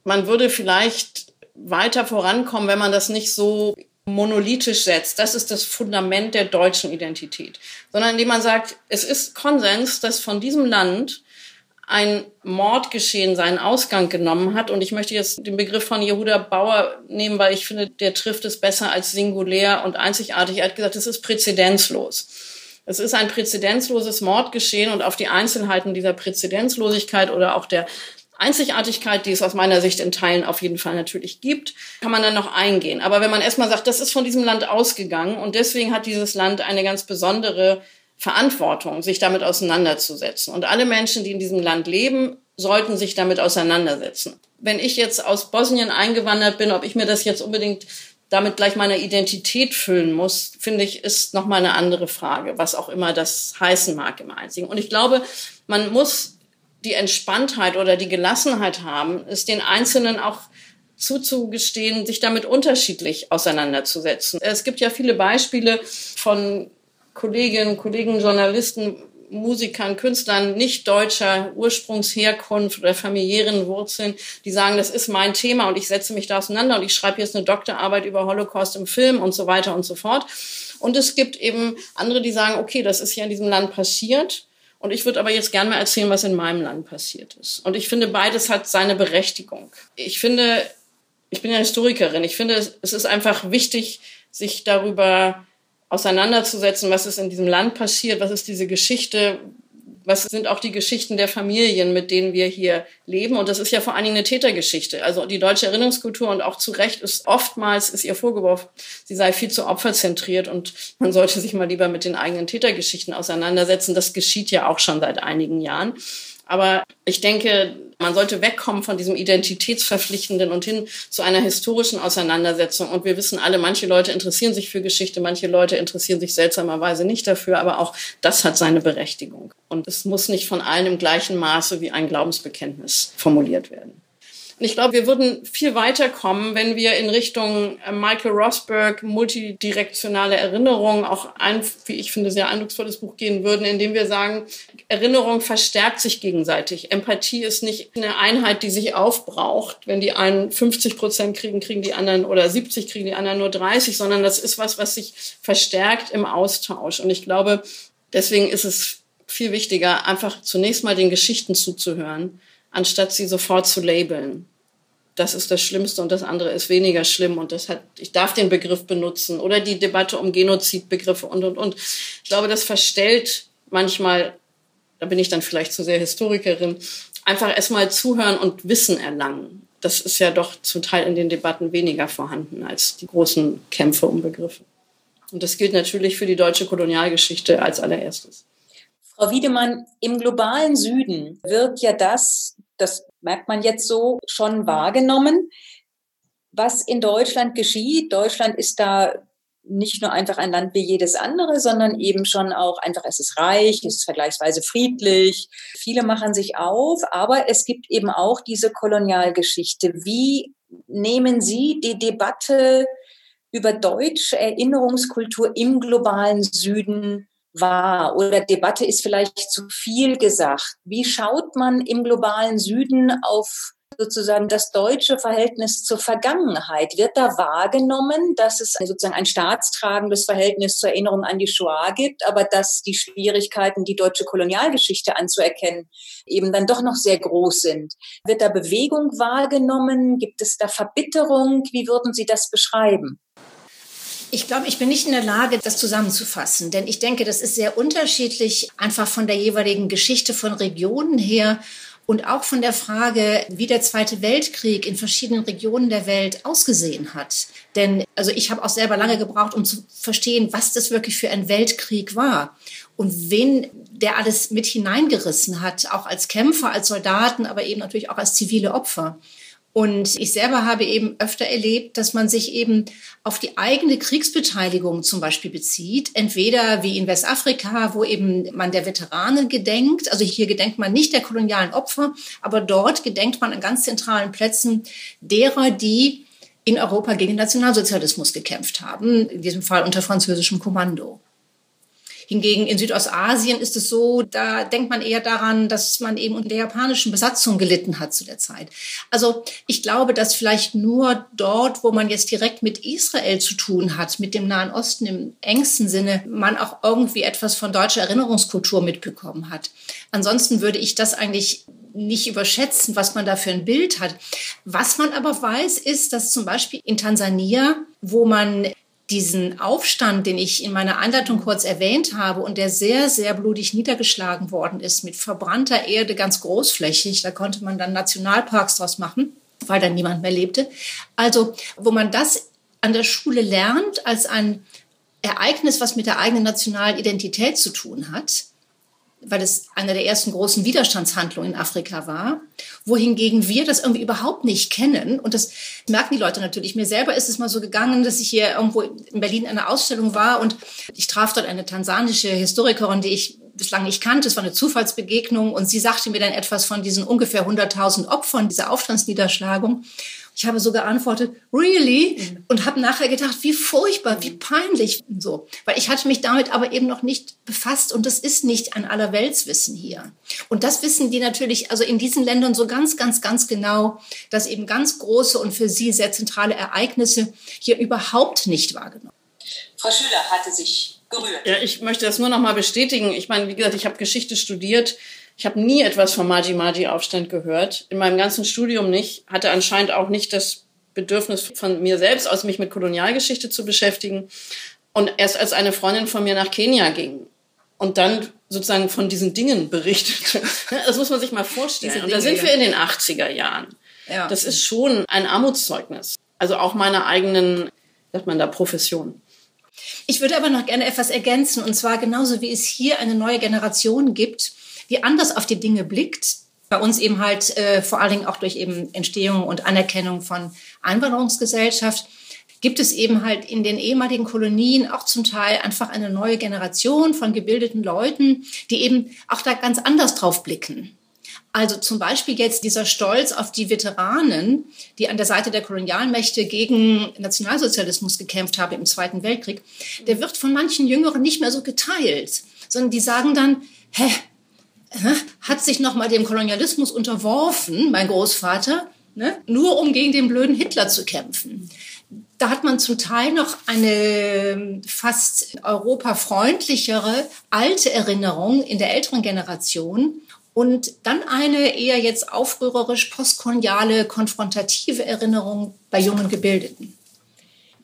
man würde vielleicht weiter vorankommen, wenn man das nicht so monolithisch setzt, das ist das Fundament der deutschen Identität, sondern indem man sagt, es ist Konsens, dass von diesem Land ein Mordgeschehen seinen Ausgang genommen hat. Und ich möchte jetzt den Begriff von Jehuda Bauer nehmen, weil ich finde, der trifft es besser als singulär und einzigartig. Er hat gesagt, es ist präzedenzlos. Es ist ein präzedenzloses Mordgeschehen und auf die Einzelheiten dieser Präzedenzlosigkeit oder auch der Einzigartigkeit, die es aus meiner Sicht in Teilen auf jeden Fall natürlich gibt, kann man dann noch eingehen. Aber wenn man erstmal sagt, das ist von diesem Land ausgegangen und deswegen hat dieses Land eine ganz besondere Verantwortung, sich damit auseinanderzusetzen. Und alle Menschen, die in diesem Land leben, sollten sich damit auseinandersetzen. Wenn ich jetzt aus Bosnien eingewandert bin, ob ich mir das jetzt unbedingt damit gleich meine Identität füllen muss, finde ich, ist nochmal eine andere Frage, was auch immer das heißen mag im Einzigen. Und ich glaube, man muss die Entspanntheit oder die Gelassenheit haben, es den Einzelnen auch zuzugestehen, sich damit unterschiedlich auseinanderzusetzen. Es gibt ja viele Beispiele von Kolleginnen, Kollegen, Journalisten, Musikern, Künstlern nicht deutscher Ursprungsherkunft oder familiären Wurzeln, die sagen, das ist mein Thema und ich setze mich da auseinander und ich schreibe jetzt eine Doktorarbeit über Holocaust im Film und so weiter und so fort. Und es gibt eben andere, die sagen, okay, das ist hier in diesem Land passiert und ich würde aber jetzt gerne mal erzählen, was in meinem Land passiert ist. Und ich finde, beides hat seine Berechtigung. Ich finde, ich bin ja Historikerin, ich finde, es ist einfach wichtig, sich darüber auseinanderzusetzen, was ist in diesem Land passiert, was ist diese Geschichte, was sind auch die Geschichten der Familien, mit denen wir hier leben. Und das ist ja vor allen Dingen eine Tätergeschichte. Also die deutsche Erinnerungskultur und auch zu Recht ist oftmals, ist ihr vorgeworfen, sie sei viel zu opferzentriert und man sollte sich mal lieber mit den eigenen Tätergeschichten auseinandersetzen. Das geschieht ja auch schon seit einigen Jahren. Aber ich denke, man sollte wegkommen von diesem Identitätsverpflichtenden und hin zu einer historischen Auseinandersetzung. Und wir wissen alle, manche Leute interessieren sich für Geschichte, manche Leute interessieren sich seltsamerweise nicht dafür, aber auch das hat seine Berechtigung. Und es muss nicht von allen im gleichen Maße wie ein Glaubensbekenntnis formuliert werden. Ich glaube, wir würden viel weiter kommen, wenn wir in Richtung äh, Michael Rosberg multidirektionale Erinnerung, auch ein, wie ich finde, sehr eindrucksvolles Buch gehen würden, indem wir sagen, Erinnerung verstärkt sich gegenseitig. Empathie ist nicht eine Einheit, die sich aufbraucht. Wenn die einen 50 Prozent kriegen, kriegen die anderen oder 70 kriegen die anderen nur 30, sondern das ist was, was sich verstärkt im Austausch. Und ich glaube, deswegen ist es viel wichtiger, einfach zunächst mal den Geschichten zuzuhören, anstatt sie sofort zu labeln das ist das Schlimmste und das andere ist weniger schlimm und das hat, ich darf den Begriff benutzen oder die Debatte um Genozidbegriffe und, und, und. Ich glaube, das verstellt manchmal, da bin ich dann vielleicht zu sehr Historikerin, einfach erstmal zuhören und Wissen erlangen. Das ist ja doch zum Teil in den Debatten weniger vorhanden als die großen Kämpfe um Begriffe. Und das gilt natürlich für die deutsche Kolonialgeschichte als allererstes. Frau Wiedemann, im globalen Süden wird ja das, das merkt man jetzt so, schon wahrgenommen. Was in Deutschland geschieht, Deutschland ist da nicht nur einfach ein Land wie jedes andere, sondern eben schon auch einfach, es ist reich, es ist vergleichsweise friedlich. Viele machen sich auf, aber es gibt eben auch diese Kolonialgeschichte. Wie nehmen Sie die Debatte über deutsche Erinnerungskultur im globalen Süden war oder Debatte ist vielleicht zu viel gesagt. Wie schaut man im globalen Süden auf sozusagen das deutsche Verhältnis zur Vergangenheit? Wird da wahrgenommen, dass es sozusagen ein staatstragendes Verhältnis zur Erinnerung an die Shoah gibt, aber dass die Schwierigkeiten, die deutsche Kolonialgeschichte anzuerkennen, eben dann doch noch sehr groß sind? Wird da Bewegung wahrgenommen? Gibt es da Verbitterung? Wie würden Sie das beschreiben? Ich glaube, ich bin nicht in der Lage, das zusammenzufassen, denn ich denke, das ist sehr unterschiedlich, einfach von der jeweiligen Geschichte von Regionen her und auch von der Frage, wie der Zweite Weltkrieg in verschiedenen Regionen der Welt ausgesehen hat. Denn also ich habe auch selber lange gebraucht, um zu verstehen, was das wirklich für ein Weltkrieg war und wen der alles mit hineingerissen hat, auch als Kämpfer, als Soldaten, aber eben natürlich auch als zivile Opfer. Und ich selber habe eben öfter erlebt, dass man sich eben auf die eigene Kriegsbeteiligung zum Beispiel bezieht. Entweder wie in Westafrika, wo eben man der Veteranen gedenkt. Also hier gedenkt man nicht der kolonialen Opfer, aber dort gedenkt man an ganz zentralen Plätzen derer, die in Europa gegen Nationalsozialismus gekämpft haben. In diesem Fall unter französischem Kommando. Hingegen in Südostasien ist es so, da denkt man eher daran, dass man eben unter der japanischen Besatzung gelitten hat zu der Zeit. Also ich glaube, dass vielleicht nur dort, wo man jetzt direkt mit Israel zu tun hat, mit dem Nahen Osten im engsten Sinne, man auch irgendwie etwas von deutscher Erinnerungskultur mitbekommen hat. Ansonsten würde ich das eigentlich nicht überschätzen, was man da für ein Bild hat. Was man aber weiß, ist, dass zum Beispiel in Tansania, wo man diesen Aufstand, den ich in meiner Einleitung kurz erwähnt habe und der sehr, sehr blutig niedergeschlagen worden ist, mit verbrannter Erde ganz großflächig, da konnte man dann Nationalparks draus machen, weil dann niemand mehr lebte. Also, wo man das an der Schule lernt als ein Ereignis, was mit der eigenen nationalen Identität zu tun hat, weil es eine der ersten großen Widerstandshandlungen in Afrika war, wohingegen wir das irgendwie überhaupt nicht kennen. Und das merken die Leute natürlich. Mir selber ist es mal so gegangen, dass ich hier irgendwo in Berlin eine Ausstellung war und ich traf dort eine tansanische Historikerin, die ich bislang nicht kannte. Es war eine Zufallsbegegnung und sie sagte mir dann etwas von diesen ungefähr 100.000 Opfern dieser Aufstandsniederschlagung. Ich habe so geantwortet, really? Mhm. Und habe nachher gedacht, wie furchtbar, wie peinlich so. Weil ich hatte mich damit aber eben noch nicht befasst und das ist nicht ein Allerweltswissen hier. Und das wissen die natürlich, also in diesen Ländern so ganz, ganz, ganz genau, dass eben ganz große und für sie sehr zentrale Ereignisse hier überhaupt nicht wahrgenommen. Frau Schüler hatte sich gerührt. Ja, ich möchte das nur noch mal bestätigen. Ich meine, wie gesagt, ich habe Geschichte studiert. Ich habe nie etwas vom Maji-Maji-Aufstand gehört. In meinem ganzen Studium nicht. Hatte anscheinend auch nicht das Bedürfnis von mir selbst aus, mich mit Kolonialgeschichte zu beschäftigen. Und erst als eine Freundin von mir nach Kenia ging und dann sozusagen von diesen Dingen berichtete. [laughs] Das muss man sich mal vorstellen. Und da sind wir in den 80er Jahren. Ja. Das ist schon ein Armutszeugnis. Also auch meiner eigenen, sagt man da, Profession. Ich würde aber noch gerne etwas ergänzen. Und zwar genauso wie es hier eine neue Generation gibt, die anders auf die Dinge blickt. Bei uns eben halt äh, vor allen Dingen auch durch eben Entstehung und Anerkennung von Einwanderungsgesellschaft gibt es eben halt in den ehemaligen Kolonien auch zum Teil einfach eine neue Generation von gebildeten Leuten, die eben auch da ganz anders drauf blicken. Also zum Beispiel jetzt dieser Stolz auf die Veteranen, die an der Seite der Kolonialmächte gegen Nationalsozialismus gekämpft haben im Zweiten Weltkrieg, der wird von manchen Jüngeren nicht mehr so geteilt, sondern die sagen dann, hä, hat sich nochmal dem Kolonialismus unterworfen, mein Großvater, ne, nur um gegen den blöden Hitler zu kämpfen. Da hat man zum Teil noch eine fast europafreundlichere alte Erinnerung in der älteren Generation und dann eine eher jetzt aufrührerisch postkoloniale, konfrontative Erinnerung bei jungen Gebildeten.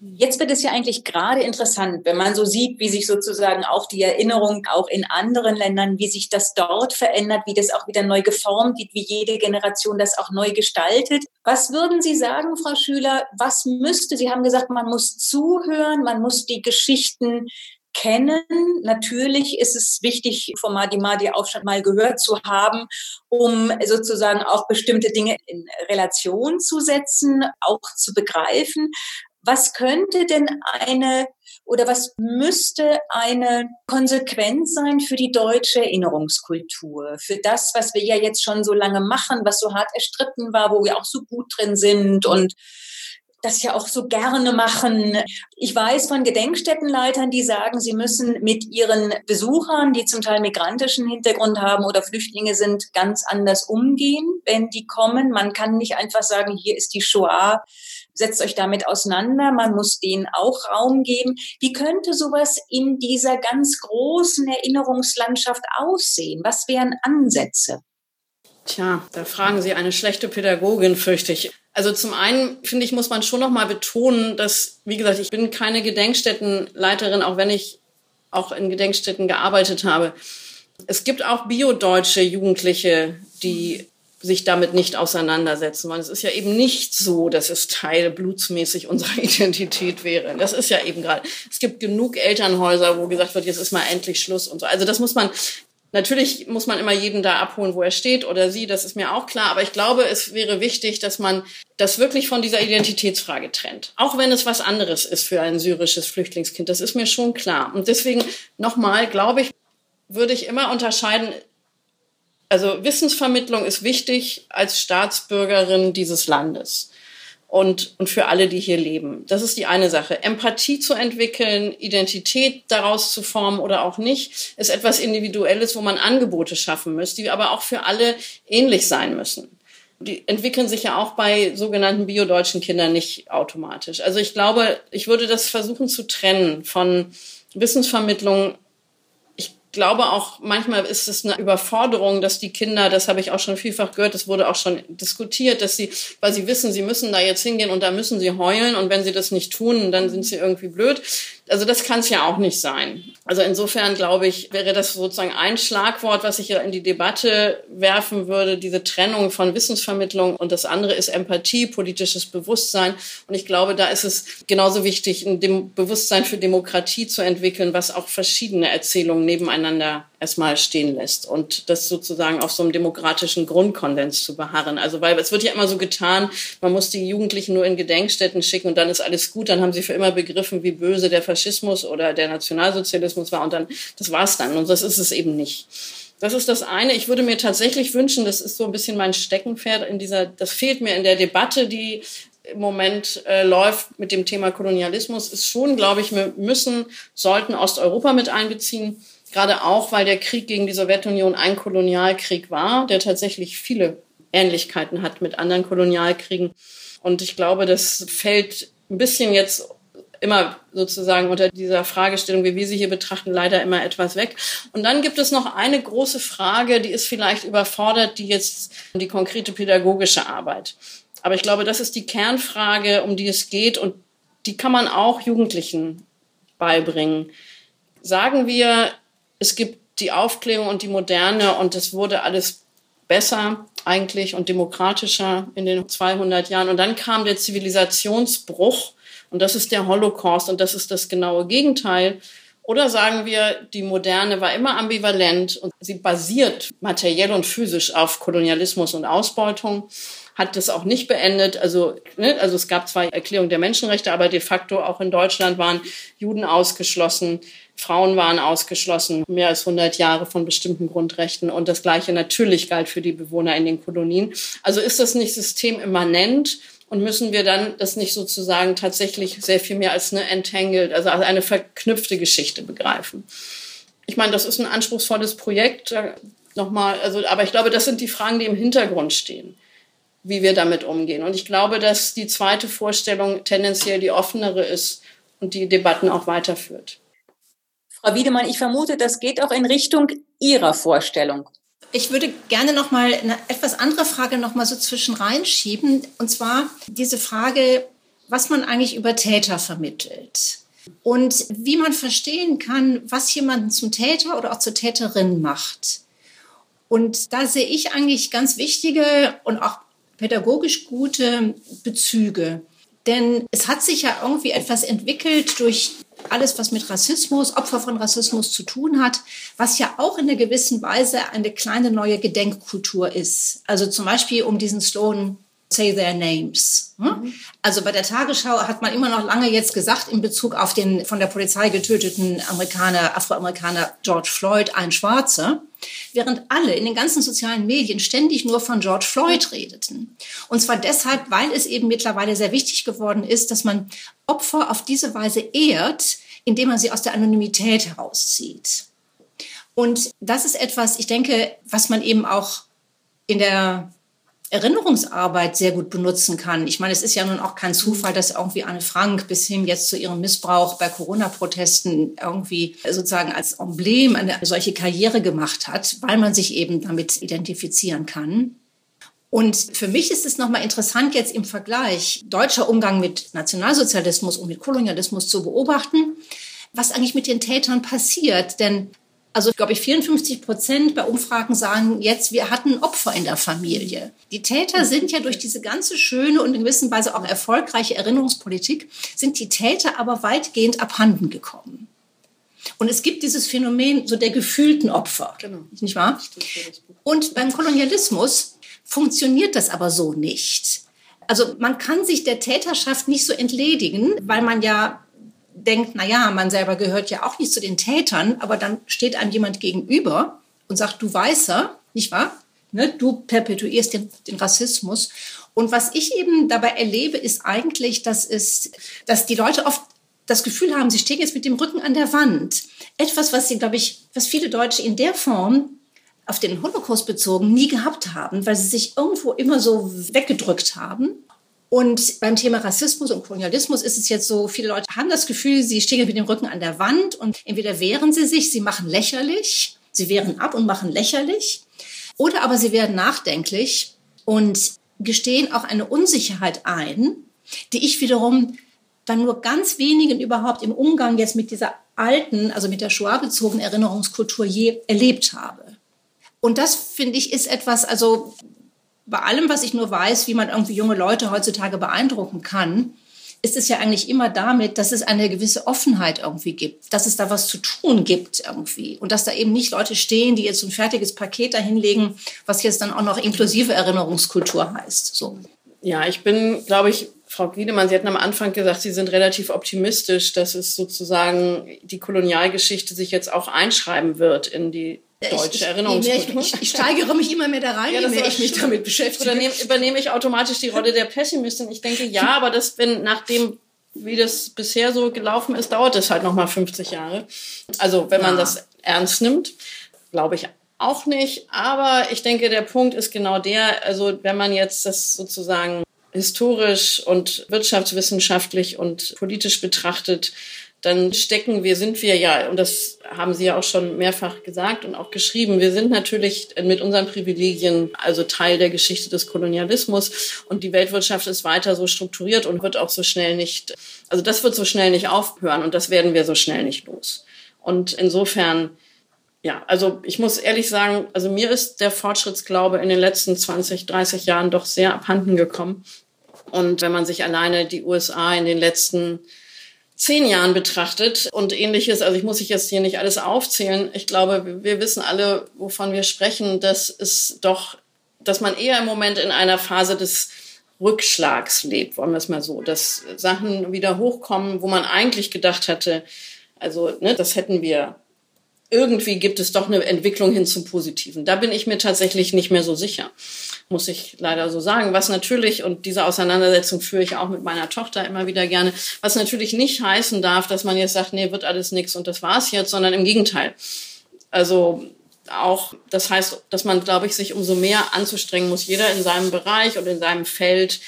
Jetzt wird es ja eigentlich gerade interessant, wenn man so sieht, wie sich sozusagen auch die Erinnerung auch in anderen Ländern, wie sich das dort verändert, wie das auch wieder neu geformt wird, wie jede Generation das auch neu gestaltet. Was würden Sie sagen, Frau Schüler? Was müsste, Sie haben gesagt, man muss zuhören, man muss die Geschichten kennen. Natürlich ist es wichtig, vom Madi Madi Aufstand mal gehört zu haben, um sozusagen auch bestimmte Dinge in Relation zu setzen, auch zu begreifen. Was könnte denn eine oder was müsste eine Konsequenz sein für die deutsche Erinnerungskultur, für das, was wir ja jetzt schon so lange machen, was so hart erstritten war, wo wir auch so gut drin sind und das ja auch so gerne machen. Ich weiß von Gedenkstättenleitern, die sagen, sie müssen mit ihren Besuchern, die zum Teil migrantischen Hintergrund haben oder Flüchtlinge sind, ganz anders umgehen, wenn die kommen. Man kann nicht einfach sagen, hier ist die Shoah, setzt euch damit auseinander. Man muss denen auch Raum geben. Wie könnte sowas in dieser ganz großen Erinnerungslandschaft aussehen? Was wären Ansätze? Tja, da fragen Sie eine schlechte Pädagogin, fürchte ich. Also zum einen finde ich, muss man schon noch mal betonen, dass, wie gesagt, ich bin keine Gedenkstättenleiterin, auch wenn ich auch in Gedenkstätten gearbeitet habe. Es gibt auch biodeutsche Jugendliche, die sich damit nicht auseinandersetzen, weil es ist ja eben nicht so, dass es Teil blutsmäßig unserer [laughs] Identität wäre. Das ist ja eben gerade. Es gibt genug Elternhäuser, wo gesagt wird, jetzt ist mal endlich Schluss und so. Also das muss man Natürlich muss man immer jeden da abholen, wo er steht oder sie, das ist mir auch klar. Aber ich glaube, es wäre wichtig, dass man das wirklich von dieser Identitätsfrage trennt. Auch wenn es was anderes ist für ein syrisches Flüchtlingskind. Das ist mir schon klar. Und deswegen nochmal, glaube ich, würde ich immer unterscheiden. Also Wissensvermittlung ist wichtig als Staatsbürgerin dieses Landes und, und für alle, die hier leben. Das ist die eine Sache. Empathie zu entwickeln, Identität daraus zu formen oder auch nicht, ist etwas Individuelles, wo man Angebote schaffen muss, die aber auch für alle ähnlich sein müssen. Die entwickeln sich ja auch bei sogenannten biodeutschen Kindern nicht automatisch. Also ich glaube, ich würde das versuchen zu trennen von Wissensvermittlung glaube auch, manchmal ist es eine Überforderung, dass die Kinder, das habe ich auch schon vielfach gehört, das wurde auch schon diskutiert, dass sie, weil sie wissen, sie müssen da jetzt hingehen und da müssen sie heulen und wenn sie das nicht tun, dann sind sie irgendwie blöd. Also das kann es ja auch nicht sein. Also insofern glaube ich, wäre das sozusagen ein Schlagwort, was ich ja in die Debatte werfen würde, diese Trennung von Wissensvermittlung und das andere ist Empathie, politisches Bewusstsein. Und ich glaube, da ist es genauso wichtig, ein Bewusstsein für Demokratie zu entwickeln, was auch verschiedene Erzählungen nebeneinander erstmal stehen lässt und das sozusagen auf so einem demokratischen Grundkondens zu beharren. Also weil es wird ja immer so getan, man muss die Jugendlichen nur in Gedenkstätten schicken und dann ist alles gut, dann haben sie für immer begriffen, wie böse der Faschismus oder der Nationalsozialismus war und dann das war's dann und das ist es eben nicht. Das ist das eine. Ich würde mir tatsächlich wünschen, das ist so ein bisschen mein Steckenpferd in dieser, das fehlt mir in der Debatte, die im Moment äh, läuft mit dem Thema Kolonialismus, ist schon, glaube ich, wir müssen, sollten Osteuropa mit einbeziehen Gerade auch, weil der Krieg gegen die Sowjetunion ein Kolonialkrieg war, der tatsächlich viele Ähnlichkeiten hat mit anderen Kolonialkriegen. Und ich glaube, das fällt ein bisschen jetzt immer sozusagen unter dieser Fragestellung, wie wir sie hier betrachten, leider immer etwas weg. Und dann gibt es noch eine große Frage, die ist vielleicht überfordert, die jetzt die konkrete pädagogische Arbeit. Aber ich glaube, das ist die Kernfrage, um die es geht und die kann man auch Jugendlichen beibringen. Sagen wir, es gibt die Aufklärung und die Moderne und es wurde alles besser eigentlich und demokratischer in den 200 Jahren. Und dann kam der Zivilisationsbruch und das ist der Holocaust und das ist das genaue Gegenteil. Oder sagen wir, die Moderne war immer ambivalent und sie basiert materiell und physisch auf Kolonialismus und Ausbeutung, hat das auch nicht beendet. Also, ne, also es gab zwar Erklärung der Menschenrechte, aber de facto auch in Deutschland waren Juden ausgeschlossen. Frauen waren ausgeschlossen, mehr als 100 Jahre von bestimmten Grundrechten. Und das Gleiche natürlich galt für die Bewohner in den Kolonien. Also ist das nicht systemimmanent? Und müssen wir dann das nicht sozusagen tatsächlich sehr viel mehr als eine entangled, also als eine verknüpfte Geschichte begreifen? Ich meine, das ist ein anspruchsvolles Projekt. Nochmal, also, aber ich glaube, das sind die Fragen, die im Hintergrund stehen, wie wir damit umgehen. Und ich glaube, dass die zweite Vorstellung tendenziell die offenere ist und die Debatten auch weiterführt. Frau Wiedemann, ich vermute, das geht auch in Richtung Ihrer Vorstellung. Ich würde gerne noch mal eine etwas andere Frage noch mal so zwischen reinschieben und zwar diese Frage, was man eigentlich über Täter vermittelt und wie man verstehen kann, was jemanden zum Täter oder auch zur Täterin macht. Und da sehe ich eigentlich ganz wichtige und auch pädagogisch gute Bezüge. Denn es hat sich ja irgendwie etwas entwickelt durch alles, was mit Rassismus, Opfer von Rassismus zu tun hat, was ja auch in einer gewissen Weise eine kleine neue Gedenkkultur ist. Also zum Beispiel um diesen Slogan say their names. Mhm. Also bei der Tagesschau hat man immer noch lange jetzt gesagt in Bezug auf den von der Polizei getöteten Amerikaner, Afroamerikaner George Floyd, ein Schwarzer, während alle in den ganzen sozialen Medien ständig nur von George Floyd redeten. Und zwar deshalb, weil es eben mittlerweile sehr wichtig geworden ist, dass man Opfer auf diese Weise ehrt, indem man sie aus der Anonymität herauszieht. Und das ist etwas, ich denke, was man eben auch in der Erinnerungsarbeit sehr gut benutzen kann. Ich meine, es ist ja nun auch kein Zufall, dass irgendwie Anne Frank bis hin jetzt zu ihrem Missbrauch bei Corona-Protesten irgendwie sozusagen als Emblem eine solche Karriere gemacht hat, weil man sich eben damit identifizieren kann. Und für mich ist es nochmal interessant, jetzt im Vergleich deutscher Umgang mit Nationalsozialismus und mit Kolonialismus zu beobachten, was eigentlich mit den Tätern passiert. Denn also, glaube ich, 54 Prozent bei Umfragen sagen jetzt, wir hatten Opfer in der Familie. Die Täter sind ja durch diese ganze schöne und in gewisser Weise auch erfolgreiche Erinnerungspolitik, sind die Täter aber weitgehend abhanden gekommen. Und es gibt dieses Phänomen so der gefühlten Opfer, genau. nicht wahr? Und beim Kolonialismus funktioniert das aber so nicht. Also man kann sich der Täterschaft nicht so entledigen, weil man ja denkt, na ja, man selber gehört ja auch nicht zu den Tätern, aber dann steht einem jemand gegenüber und sagt, du Weißer, nicht wahr? Ne, du perpetuierst den, den Rassismus. Und was ich eben dabei erlebe, ist eigentlich, dass, es, dass die Leute oft das Gefühl haben, sie stehen jetzt mit dem Rücken an der Wand. Etwas, was sie, glaube ich, was viele Deutsche in der Form auf den Holocaust bezogen nie gehabt haben, weil sie sich irgendwo immer so weggedrückt haben. Und beim Thema Rassismus und Kolonialismus ist es jetzt so, viele Leute haben das Gefühl, sie stehen mit dem Rücken an der Wand und entweder wehren sie sich, sie machen lächerlich, sie wehren ab und machen lächerlich, oder aber sie werden nachdenklich und gestehen auch eine Unsicherheit ein, die ich wiederum dann nur ganz wenigen überhaupt im Umgang jetzt mit dieser alten, also mit der Shoah-bezogenen Erinnerungskultur je erlebt habe. Und das, finde ich, ist etwas, also bei allem, was ich nur weiß, wie man irgendwie junge Leute heutzutage beeindrucken kann, ist es ja eigentlich immer damit, dass es eine gewisse Offenheit irgendwie gibt, dass es da was zu tun gibt irgendwie und dass da eben nicht Leute stehen, die jetzt ein fertiges Paket dahinlegen, was jetzt dann auch noch inklusive Erinnerungskultur heißt. So. Ja, ich bin, glaube ich, Frau Wiedemann, Sie hatten am Anfang gesagt, Sie sind relativ optimistisch, dass es sozusagen die Kolonialgeschichte sich jetzt auch einschreiben wird in die deutsche Erinnerungskultur. Ich, ich, ich, steigere mich immer mehr da rein, [laughs] ja, je mehr ich mich damit beschäftige. Dann übernehme ich automatisch die Rolle der Pessimistin. Ich denke, ja, aber das, wenn nach dem, wie das bisher so gelaufen ist, dauert es halt nochmal 50 Jahre. Also, wenn man ja. das ernst nimmt, glaube ich auch nicht. Aber ich denke, der Punkt ist genau der, also, wenn man jetzt das sozusagen historisch und wirtschaftswissenschaftlich und politisch betrachtet, dann stecken wir, sind wir ja, und das haben Sie ja auch schon mehrfach gesagt und auch geschrieben, wir sind natürlich mit unseren Privilegien also Teil der Geschichte des Kolonialismus und die Weltwirtschaft ist weiter so strukturiert und wird auch so schnell nicht, also das wird so schnell nicht aufhören und das werden wir so schnell nicht los. Und insofern, ja, also ich muss ehrlich sagen, also mir ist der Fortschrittsglaube in den letzten 20, 30 Jahren doch sehr abhanden gekommen. Und wenn man sich alleine die USA in den letzten zehn Jahren betrachtet und ähnliches. Also ich muss ich jetzt hier nicht alles aufzählen. Ich glaube, wir wissen alle, wovon wir sprechen, dass es doch, dass man eher im Moment in einer Phase des Rückschlags lebt, wollen wir es mal so, dass Sachen wieder hochkommen, wo man eigentlich gedacht hatte, also ne, das hätten wir irgendwie gibt es doch eine Entwicklung hin zum Positiven. Da bin ich mir tatsächlich nicht mehr so sicher, muss ich leider so sagen. Was natürlich, und diese Auseinandersetzung führe ich auch mit meiner Tochter immer wieder gerne, was natürlich nicht heißen darf, dass man jetzt sagt, nee, wird alles nichts und das war's jetzt, sondern im Gegenteil. Also auch, das heißt, dass man, glaube ich, sich umso mehr anzustrengen muss, jeder in seinem Bereich und in seinem Feld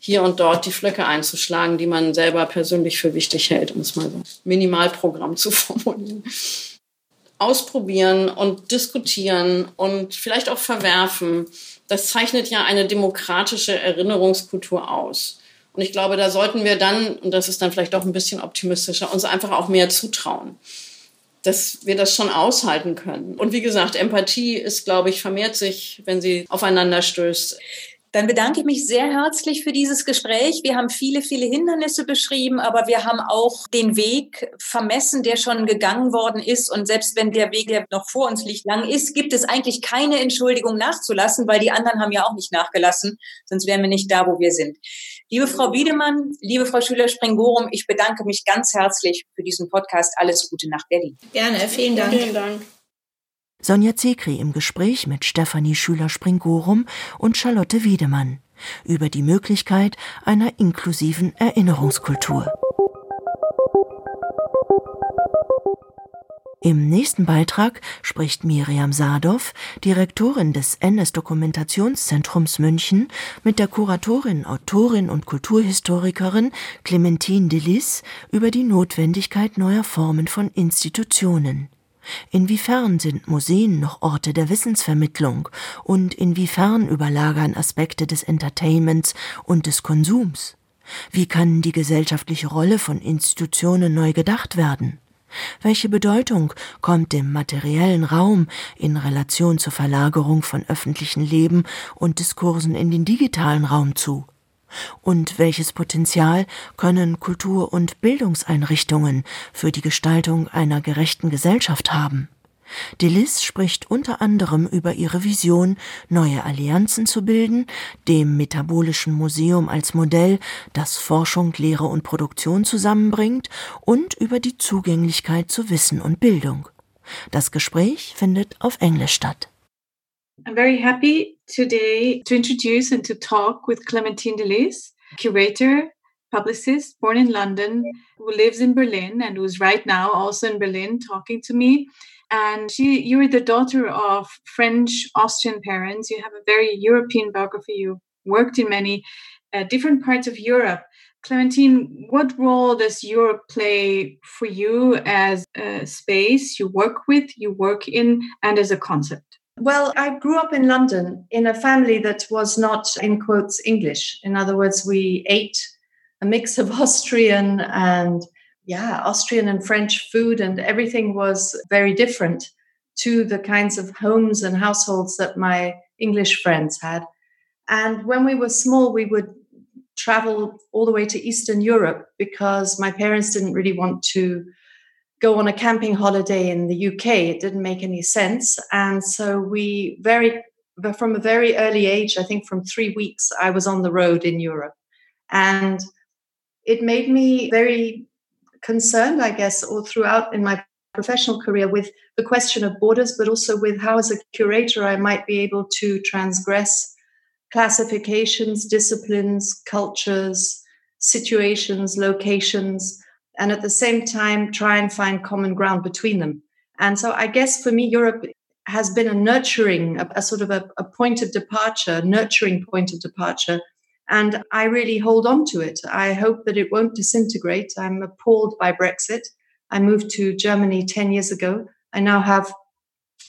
hier und dort die Flöcke einzuschlagen, die man selber persönlich für wichtig hält, um es mal so Minimalprogramm zu [laughs] formulieren ausprobieren und diskutieren und vielleicht auch verwerfen, das zeichnet ja eine demokratische Erinnerungskultur aus. Und ich glaube, da sollten wir dann, und das ist dann vielleicht auch ein bisschen optimistischer, uns einfach auch mehr zutrauen, dass wir das schon aushalten können. Und wie gesagt, Empathie ist, glaube ich, vermehrt sich, wenn sie aufeinander stößt. Dann bedanke ich mich sehr herzlich für dieses Gespräch. Wir haben viele, viele Hindernisse beschrieben, aber wir haben auch den Weg vermessen, der schon gegangen worden ist. Und selbst wenn der Weg, der noch vor uns liegt, lang ist, gibt es eigentlich keine Entschuldigung nachzulassen, weil die anderen haben ja auch nicht nachgelassen. Sonst wären wir nicht da, wo wir sind. Liebe Frau Wiedemann, liebe Frau Schüler-Springorum, ich bedanke mich ganz herzlich für diesen Podcast. Alles Gute nach Berlin. Gerne, vielen Dank. Vielen Dank. Sonja Zekri im Gespräch mit Stefanie Schüler-Springorum und Charlotte Wiedemann über die Möglichkeit einer inklusiven Erinnerungskultur. Im nächsten Beitrag spricht Miriam Sadow, Direktorin des NS-Dokumentationszentrums München, mit der Kuratorin, Autorin und Kulturhistorikerin Clementine Delis über die Notwendigkeit neuer Formen von Institutionen. Inwiefern sind Museen noch Orte der Wissensvermittlung und inwiefern überlagern Aspekte des Entertainments und des Konsums? Wie kann die gesellschaftliche Rolle von Institutionen neu gedacht werden? Welche Bedeutung kommt dem materiellen Raum in Relation zur Verlagerung von öffentlichen Leben und Diskursen in den digitalen Raum zu? Und welches Potenzial können Kultur- und Bildungseinrichtungen für die Gestaltung einer gerechten Gesellschaft haben? Delis spricht unter anderem über ihre Vision, neue Allianzen zu bilden, dem Metabolischen Museum als Modell, das Forschung, Lehre und Produktion zusammenbringt, und über die Zugänglichkeit zu Wissen und Bildung. Das Gespräch findet auf Englisch statt. I'm very happy today to introduce and to talk with Clementine Delis, curator, publicist, born in London, who lives in Berlin and who's right now also in Berlin talking to me. And she, you're the daughter of French Austrian parents. You have a very European biography. You worked in many uh, different parts of Europe. Clementine, what role does Europe play for you as a space you work with, you work in, and as a concept? Well, I grew up in London in a family that was not, in quotes, English. In other words, we ate a mix [laughs] of Austrian and, yeah, Austrian and French food, and everything was very different to the kinds of homes and households that my English friends had. And when we were small, we would travel all the way to Eastern Europe because my parents didn't really want to go on a camping holiday in the UK. It didn't make any sense. And so we very, from a very early age, I think from three weeks, I was on the road in Europe. And it made me very concerned, I guess, all throughout in my professional career with the question of borders, but also with how, as a curator, I might be able to transgress classifications, disciplines, cultures, situations, locations and at the same time try and find common ground between them. And so I guess for me, Europe has been a nurturing, a, a sort of a, a, point of departure, nurturing point of departure. And I really hold on to it. I hope that it won't disintegrate. I'm appalled by Brexit. I moved to Germany 10 years ago. I now have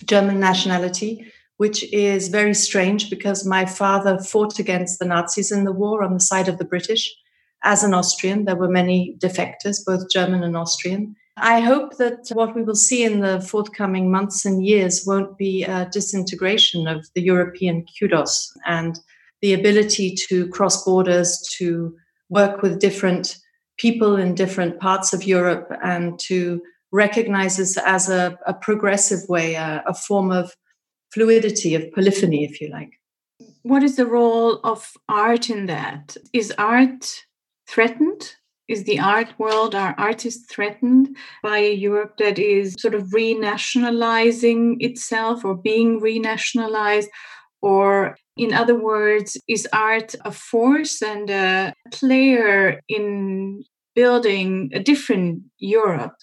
German nationality, which is very strange because my father fought against the Nazis in the war on the side of the British as an Austrian. There were many defectors, both German and Austrian. I hope that what we will see in the forthcoming months and years won't be a disintegration of the European kudos and the ability to cross borders, to work with different people in different parts of Europe, and to recognize this as a, a progressive way, a, a form of fluidity, of polyphony, if you like. What is the role of art in that? Is art threatened? Is the art world, are artists threatened by a Europe that is sort of renationalizing itself or being renationalized? Or, in other words, is art a force and a player in building a different Europe?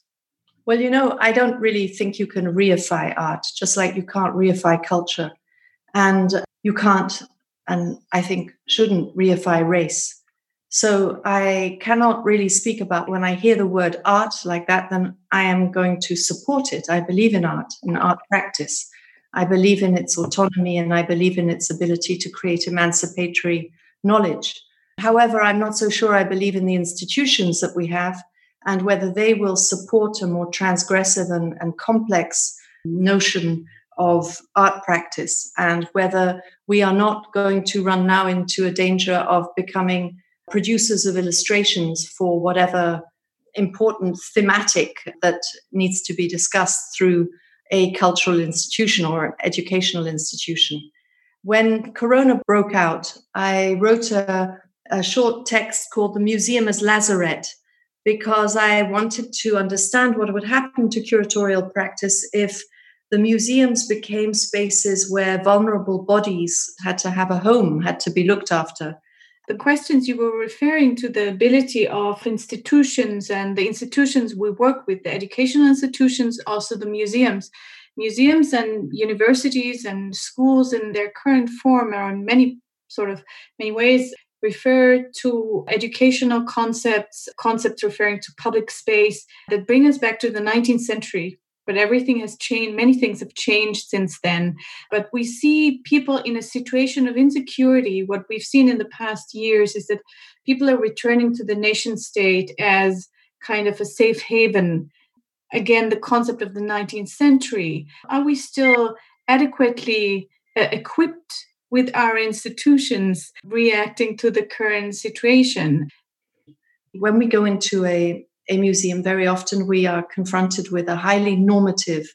Well, you know, I don't really think you can reify art, just like you can't reify culture. And you can't, and I think shouldn't reify race. So I cannot really speak about when I hear the word art like that, then I am going to support it. I believe in art, in art practice. I believe in its autonomy and I believe in its ability to create emancipatory knowledge. However, I'm not so sure I believe in the institutions that we have and whether they will support a more transgressive and, and complex notion of art practice and whether we are not going to run now into a danger of becoming producers of illustrations for whatever important thematic that needs to be discussed through a cultural institution or an educational institution. When Corona broke out, I wrote a, a short text called The Museum as Lazaret because I wanted to understand what would happen to curatorial practice if the museums became spaces where vulnerable bodies had to have a home, had to be looked after. The questions you were referring to the ability of institutions and the institutions we work with, the educational institutions, also the museums. Museums and universities and schools in their current form are in many sort of many ways refer to educational concepts, concepts referring to public space that bring us back to the 19th century but everything has changed. Many things have changed since then. But we see people in a situation of insecurity. What we've seen in the past years is that people are returning to the nation state as kind of a safe haven. Again, the concept of the 19th century. Are we still adequately uh, equipped with our institutions reacting to the current situation? When we go into a a museum, very often we are confronted with a highly normative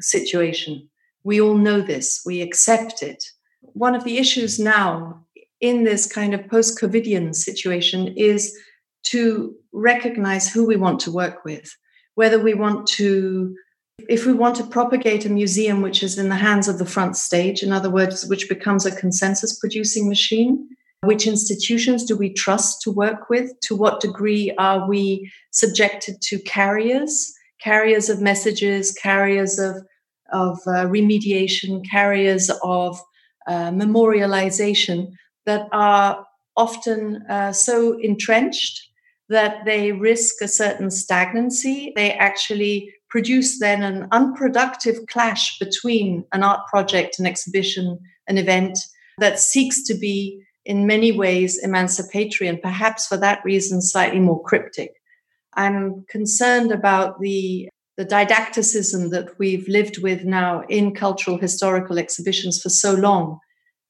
situation. We all know this, we accept it. One of the issues now in this kind of post COVIDian situation is to recognize who we want to work with, whether we want to if we want to propagate a museum which is in the hands of the front stage, in other words, which becomes a consensus producing machine, which institutions do we trust to work with? To what degree are we subjected to carriers, carriers of messages, carriers of, of uh, remediation, carriers of uh, memorialization that are often uh, so entrenched that they risk a certain stagnancy. They actually produce then an unproductive clash between an art project, an exhibition, an event that seeks to be in many ways emancipatory and perhaps for that reason slightly more cryptic. I'm concerned about the, the didacticism that we've lived with now in cultural historical exhibitions for so long.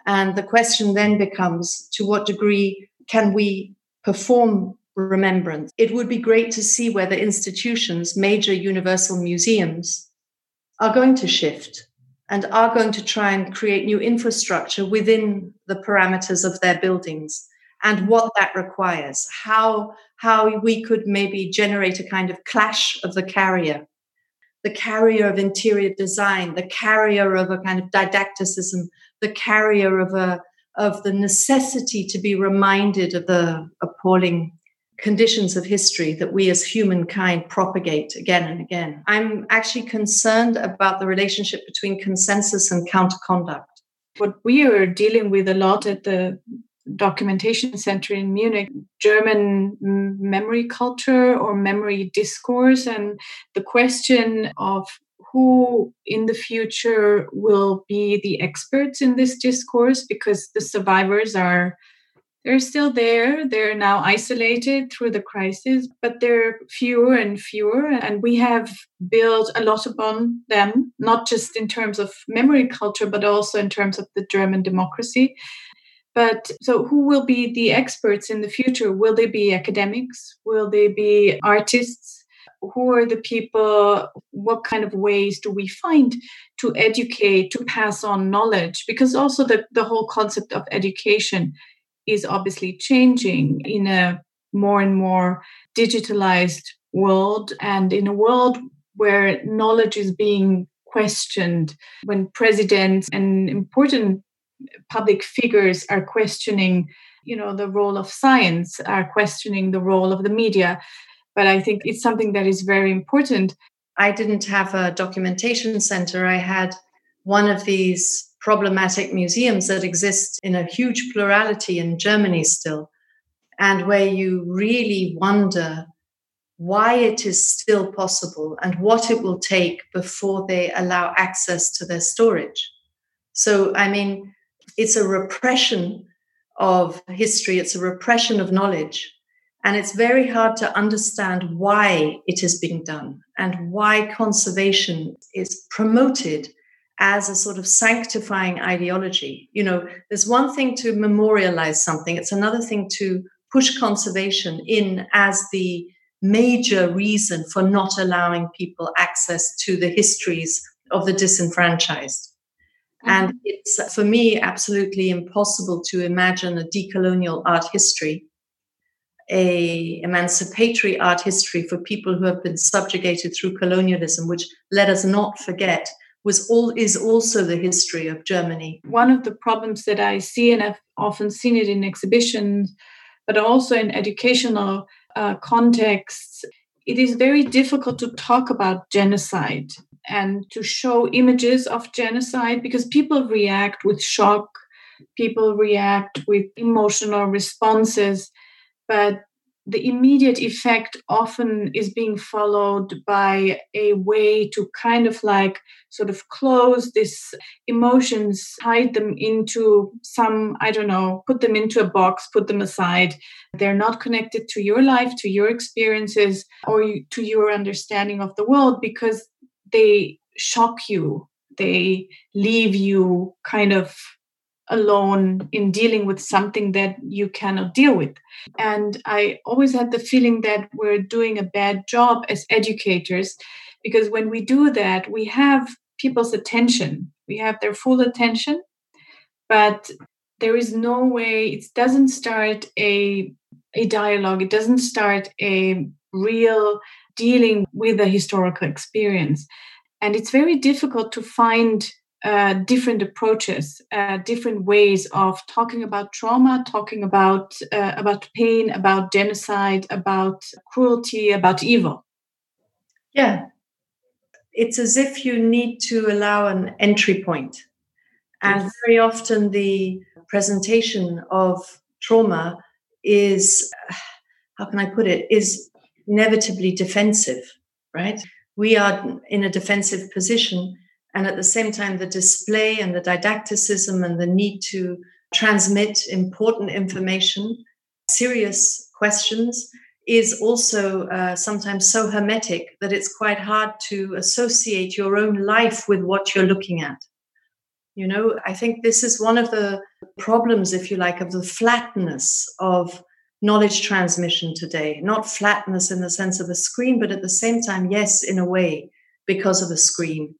And the question then becomes to what degree can we perform remembrance? It would be great to see whether institutions, major universal museums, are going to shift and are going to try and create new infrastructure within the parameters of their buildings and what that requires. How how we could maybe generate a kind of clash of the carrier. The carrier of interior design the carrier of a kind of didacticism the carrier of a of the necessity to be reminded of the appalling conditions of history that we as humankind propagate again and again. I'm actually concerned about the relationship between consensus and counterconduct. What we are dealing with a lot at the documentation center in Munich, German memory culture or memory discourse, and the question of who in the future will be the experts in this discourse because the survivors are they're still there. They're now isolated through the crisis, but they're fewer and fewer. And we have built a lot upon them, not just in terms of memory culture, but also in terms of the German democracy. But so, who will be the experts in the future? Will they be academics? Will they be artists? Who are the people? What kind of ways do we find to educate, to pass on knowledge? Because also, the, the whole concept of education is obviously changing in a more and more digitalized world and in a world where knowledge is being questioned when presidents and important public figures are questioning you know the role of science are questioning the role of the media. But i think it's something that is very important. I didn't have a documentation center. I had one of these problematic museums that exist in a huge plurality in Germany still, and where you really wonder why it is still possible and what it will take before they allow access to their storage. So, I mean, it's a repression of history, it's a repression of knowledge. And it's very hard to understand why it is being done and why conservation is promoted as a sort of sanctifying ideology. You know, there's one thing to memorialize something, it's another thing to push conservation in as the major reason for not allowing people access to the histories of the disenfranchised. Mm-hmm. And it's, for me, absolutely impossible to imagine a decolonial art history, a emancipatory art history for people who have been subjugated through colonialism, which let us not forget was all is also the history of Germany. One of the problems that I see, and I've often seen it in exhibitions, but also in educational uh, contexts, it is very difficult to talk about genocide and to show images of genocide because people react with shock, people react with emotional responses, but the immediate effect often is being followed by a way to kind of like sort of close these emotions, hide them into some, I don't know, put them into a box, put them aside. They're not connected to your life, to your experiences, or to your understanding of the world because they shock you. They leave you kind of alone in dealing with something that you cannot deal with. And I always had the feeling that we're doing a bad job as educators because when we do that, we have people's attention, we have their full attention, but there is no way, it doesn't start a, a dialogue, it doesn't start a real dealing with a historical experience. And it's very difficult to find uh, different approaches, uh, different ways of talking about trauma, talking about uh, about pain, about genocide, about cruelty, about evil. Yeah, it's as if you need to allow an entry point, and yes. very often the presentation of trauma is, how can I put it, is inevitably defensive, right? We are in a defensive position and at the same time, the display and the didacticism and the need to transmit important information, serious questions, is also uh, sometimes so hermetic that it's quite hard to associate your own life with what you're looking at. You know, I think this is one of the problems, if you like, of the flatness of knowledge transmission today. Not flatness in the sense of a screen, but at the same time, yes, in a way, because of a screen.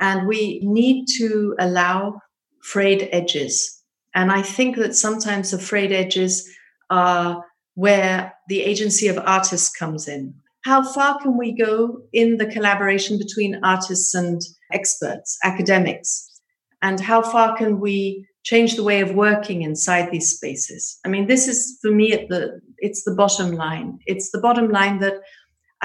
And we need to allow frayed edges. And I think that sometimes the frayed edges are where the agency of artists comes in. How far can we go in the collaboration between artists and experts, academics? And how far can we change the way of working inside these spaces? I mean, this is for me at the it's the bottom line. It's the bottom line that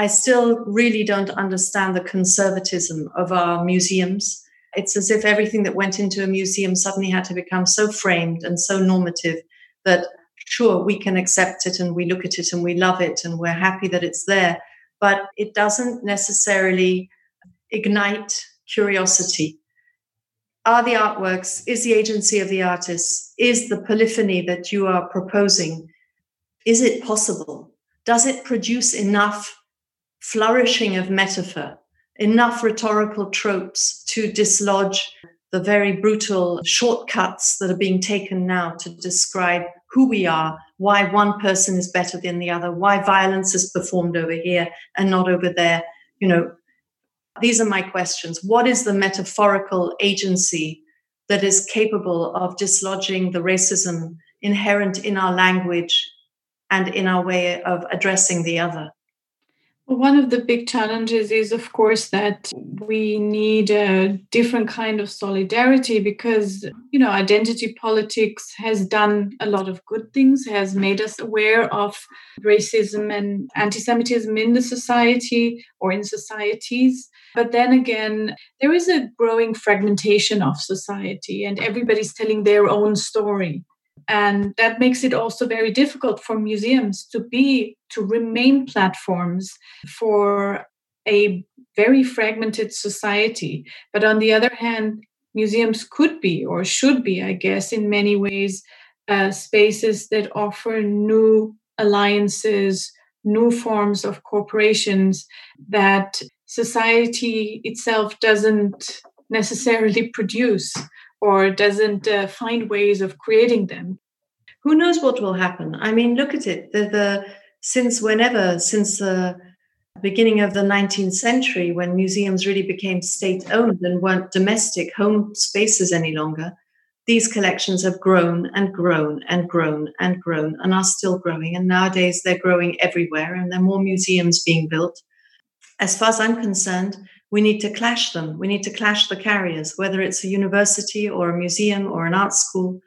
I still really don't understand the conservatism of our museums. It's as if everything that went into a museum suddenly had to become so framed and so normative that, sure, we can accept it and we look at it and we love it and we're happy that it's there. But it doesn't necessarily ignite curiosity. Are the artworks, is the agency of the artist, is the polyphony that you are proposing, is it possible? Does it produce enough flourishing of metaphor, enough rhetorical tropes to dislodge the very brutal shortcuts that are being taken now to describe who we are, why one person is better than the other, why violence is performed over here and not over there. You know, these are my questions. What is the metaphorical agency that is capable of dislodging the racism inherent in our language and in our way of addressing the other? One of the big challenges is, of course, that we need a different kind of solidarity because, you know, identity politics has done a lot of good things, has made us aware of racism and anti Semitism in the society or in societies. But then again, there is a growing fragmentation of society, and everybody's telling their own story and that makes it also very difficult for museums to be to remain platforms for a very fragmented society. But on the other hand museums could be or should be i guess in many ways uh, spaces that offer new alliances new forms of corporations that society itself doesn't necessarily produce or doesn't uh, find ways of creating them. Who knows what will happen? I mean, look at it. The, the since whenever, since the beginning of the 19th century, when museums really became state owned and weren't domestic home spaces any longer, these collections have grown and grown and grown and grown and are still growing. And nowadays they're growing everywhere and there are more museums being built. As far as I'm concerned, we need to clash them. We need to clash the carriers, whether it's a university or a museum or an art school.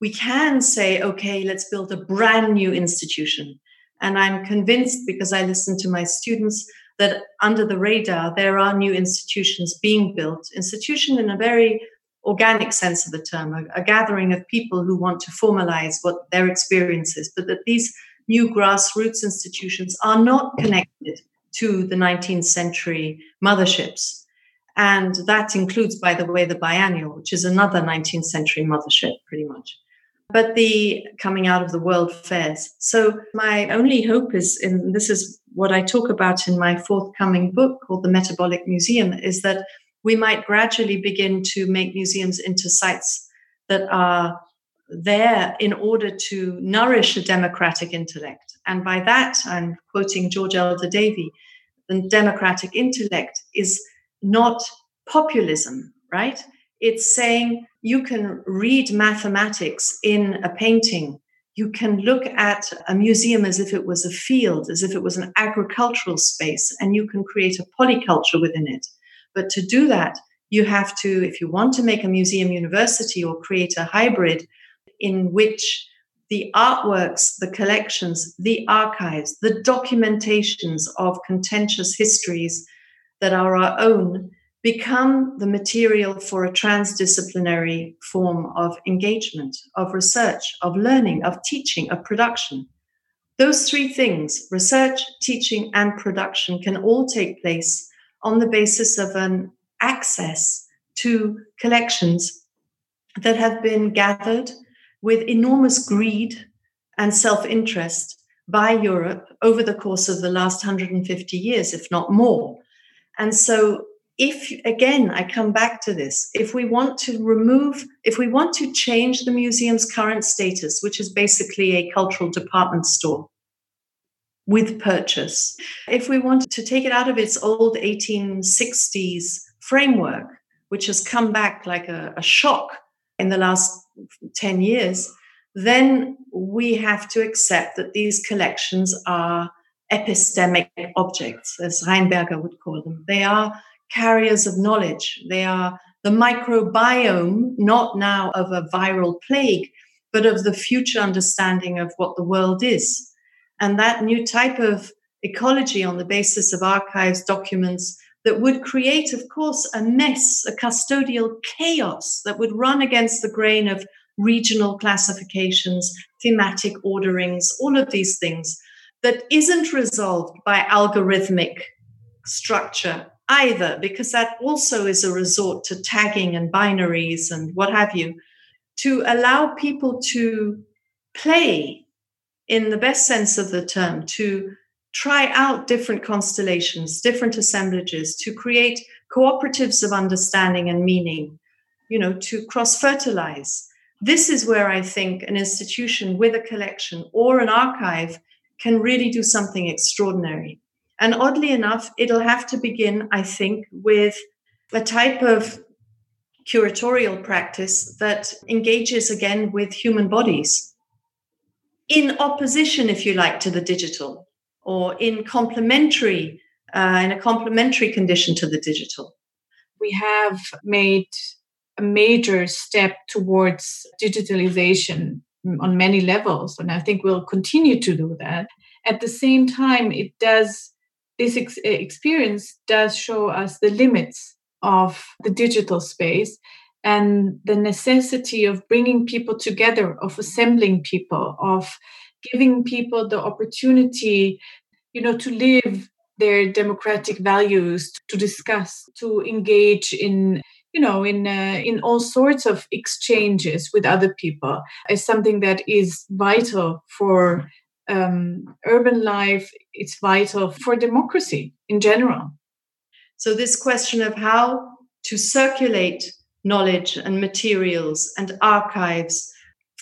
We can say, okay, let's build a brand new institution. And I'm convinced because I listen to my students that under the radar, there are new institutions being built, institution in a very organic sense of the term, a, a gathering of people who want to formalize what their experience is, but that these new grassroots institutions are not connected to the 19th century motherships. And that includes, by the way, the biennial, which is another 19th century mothership, pretty much. But the coming out of the world fairs. So, my only hope is, and this is what I talk about in my forthcoming book called The Metabolic Museum, is that we might gradually begin to make museums into sites that are there in order to nourish a democratic intellect. And by that, I'm quoting George Elder Davy the democratic intellect is not populism, right? It's saying you can read mathematics in a painting. You can look at a museum as if it was a field, as if it was an agricultural space, and you can create a polyculture within it. But to do that, you have to, if you want to make a museum university or create a hybrid in which the artworks, the collections, the archives, the documentations of contentious histories that are our own become the material for a transdisciplinary form of engagement, of research, of learning, of teaching, of production. Those three things, research, teaching, and production, can all take place on the basis of an access to collections that have been gathered with enormous greed and self interest by Europe over the course of the last 150 years, if not more. And so, if again, I come back to this, if we want to remove, if we want to change the museum's current status, which is basically a cultural department store with purchase, if we want to take it out of its old 1860s framework, which has come back like a, a shock in the last 10 years, then we have to accept that these collections are epistemic objects, as Reinberger would call them. They are carriers of knowledge. They are the microbiome, not now of a viral plague, but of the future understanding of what the world is. And that new type of ecology on the basis of archives, documents, that would create, of course, a mess, a custodial chaos that would run against the grain of regional classifications, thematic orderings, all of these things that isn't resolved by algorithmic structure either, because that also is a resort to tagging and binaries and what have you, to allow people to play in the best sense of the term, to try out different constellations, different assemblages, to create cooperatives of understanding and meaning, you know, to cross fertilize. This is where I think an institution with a collection or an archive can really do something extraordinary. And oddly enough, it'll have to begin, I think, with a type of curatorial practice that engages again with human bodies in opposition, if you like, to the digital or in complementary uh, in a complementary condition to the digital. We have made a major step towards digitalization on many levels, and I think we'll continue to do that. At the same time, it does this ex- experience does show us the limits of the digital space and the necessity of bringing people together, of assembling people, of giving people the opportunity, you know, to live their democratic values, to discuss, to engage in you know in uh, in all sorts of exchanges with other people is something that is vital for um, urban life it's vital for democracy in general so this question of how to circulate knowledge and materials and archives.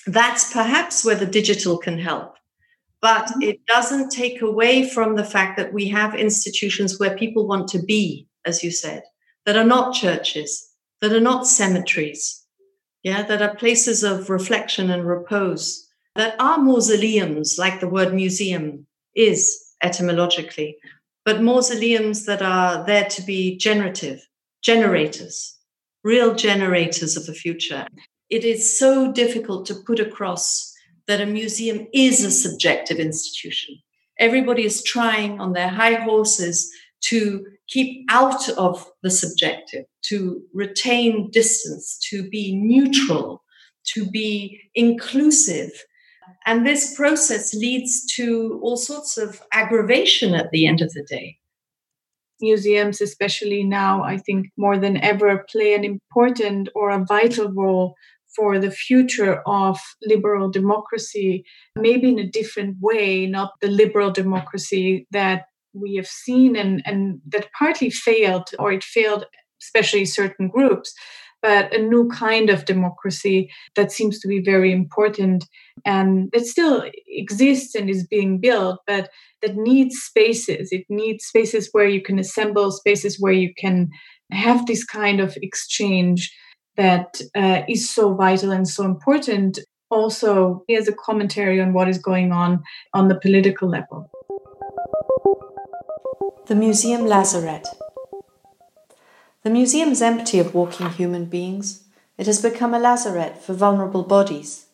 That's perhaps where the digital can help. But mm-hmm. it doesn't take away from the fact that we have institutions where people want to be, as you said, that are not churches, that are not cemeteries, yeah, that are places of reflection and repose, that are mausoleums, like the word museum is etymologically, but mausoleums that are there to be generative, generators, real generators of the future. It is so difficult to put across that a museum is a subjective institution. Everybody is trying on their high horses to keep out of the subjective, to retain distance, to be neutral, to be inclusive. And this process leads to all sorts of aggravation at the end of the day. Museums, especially now, I think more than ever, play an important or a vital role for the future of liberal democracy, maybe in a different way, not the liberal democracy that we have seen and, and that partly failed, or it failed, especially certain groups, but a new kind of democracy that seems to be very important and that still exists and is being built, but that needs spaces. It needs spaces where you can assemble, spaces where you can have this kind of exchange that uh, is so vital and so important. Also, as a commentary on what is going on on the political level. The Museum Lazaret. The museum is empty of walking human beings. It has become a lazaret for vulnerable bodies.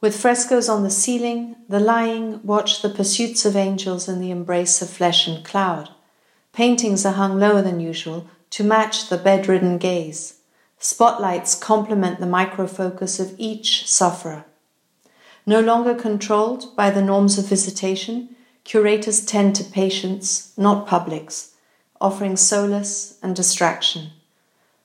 With frescoes on the ceiling, the lying watch the pursuits of angels in the embrace of flesh and cloud. Paintings are hung lower than usual to match the bedridden gaze. Spotlights complement the microfocus of each sufferer. No longer controlled by the norms of visitation, curators tend to patients, not publics, offering solace and distraction.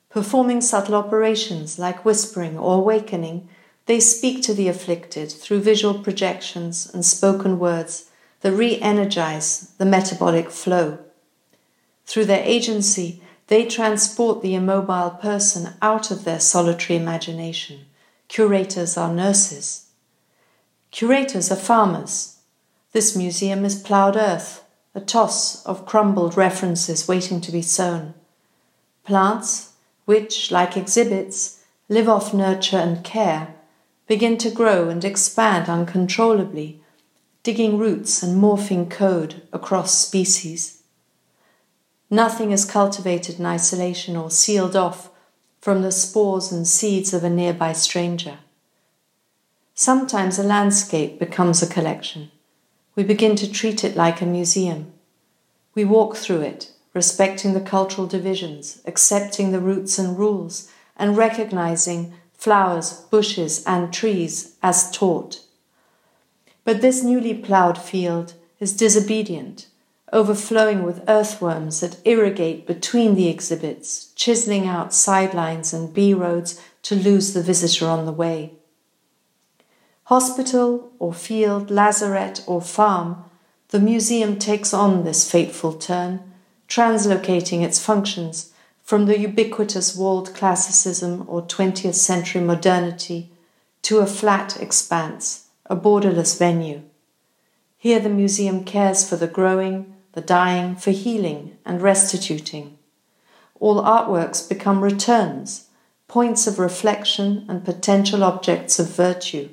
Performing subtle operations like whispering or awakening, they speak to the afflicted through visual projections and spoken words that re energize the metabolic flow. Through their agency, they transport the immobile person out of their solitary imagination. Curators are nurses. Curators are farmers. This museum is ploughed earth, a toss of crumbled references waiting to be sown. Plants, which, like exhibits, live off nurture and care, begin to grow and expand uncontrollably, digging roots and morphing code across species. Nothing is cultivated in isolation or sealed off from the spores and seeds of a nearby stranger. Sometimes a landscape becomes a collection. We begin to treat it like a museum. We walk through it, respecting the cultural divisions, accepting the roots and rules, and recognizing flowers, bushes, and trees as taught. But this newly ploughed field is disobedient overflowing with earthworms that irrigate between the exhibits, chiseling out sidelines and B roads to lose the visitor on the way. Hospital or field, lazaret or farm, the museum takes on this fateful turn, translocating its functions from the ubiquitous walled classicism or 20th century modernity to a flat expanse, a borderless venue. Here the museum cares for the growing, the dying for healing and restituting. All artworks become returns, points of reflection and potential objects of virtue,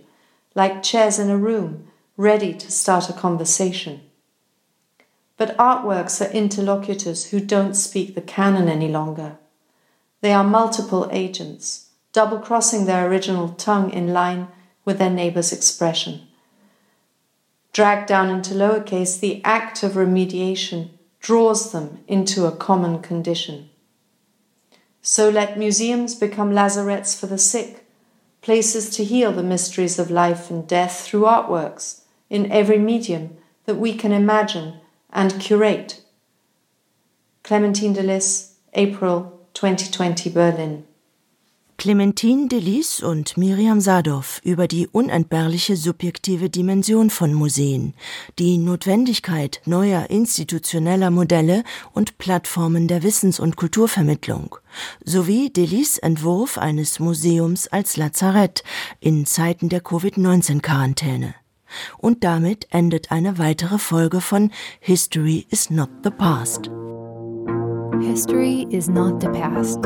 like chairs in a room ready to start a conversation. But artworks are interlocutors who don't speak the canon any longer. They are multiple agents, double crossing their original tongue in line with their neighbor's expression dragged down into lowercase, the act of remediation draws them into a common condition. So let museums become lazarets for the sick, places to heal the mysteries of life and death through artworks in every medium that we can imagine and curate. Clementine de Lis, April 2020, Berlin. Clementine Delis und Miriam Sadov über die unentbehrliche subjektive Dimension von Museen, die Notwendigkeit neuer institutioneller Modelle und Plattformen der Wissens- und Kulturvermittlung sowie Delis Entwurf eines Museums als Lazarett in Zeiten der Covid-19-Quarantäne. Und damit endet eine weitere Folge von History is not the past. History is not the past.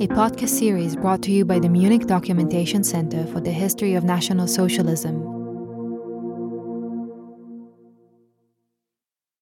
A podcast series brought to you by the Munich Documentation Center for the History of National Socialism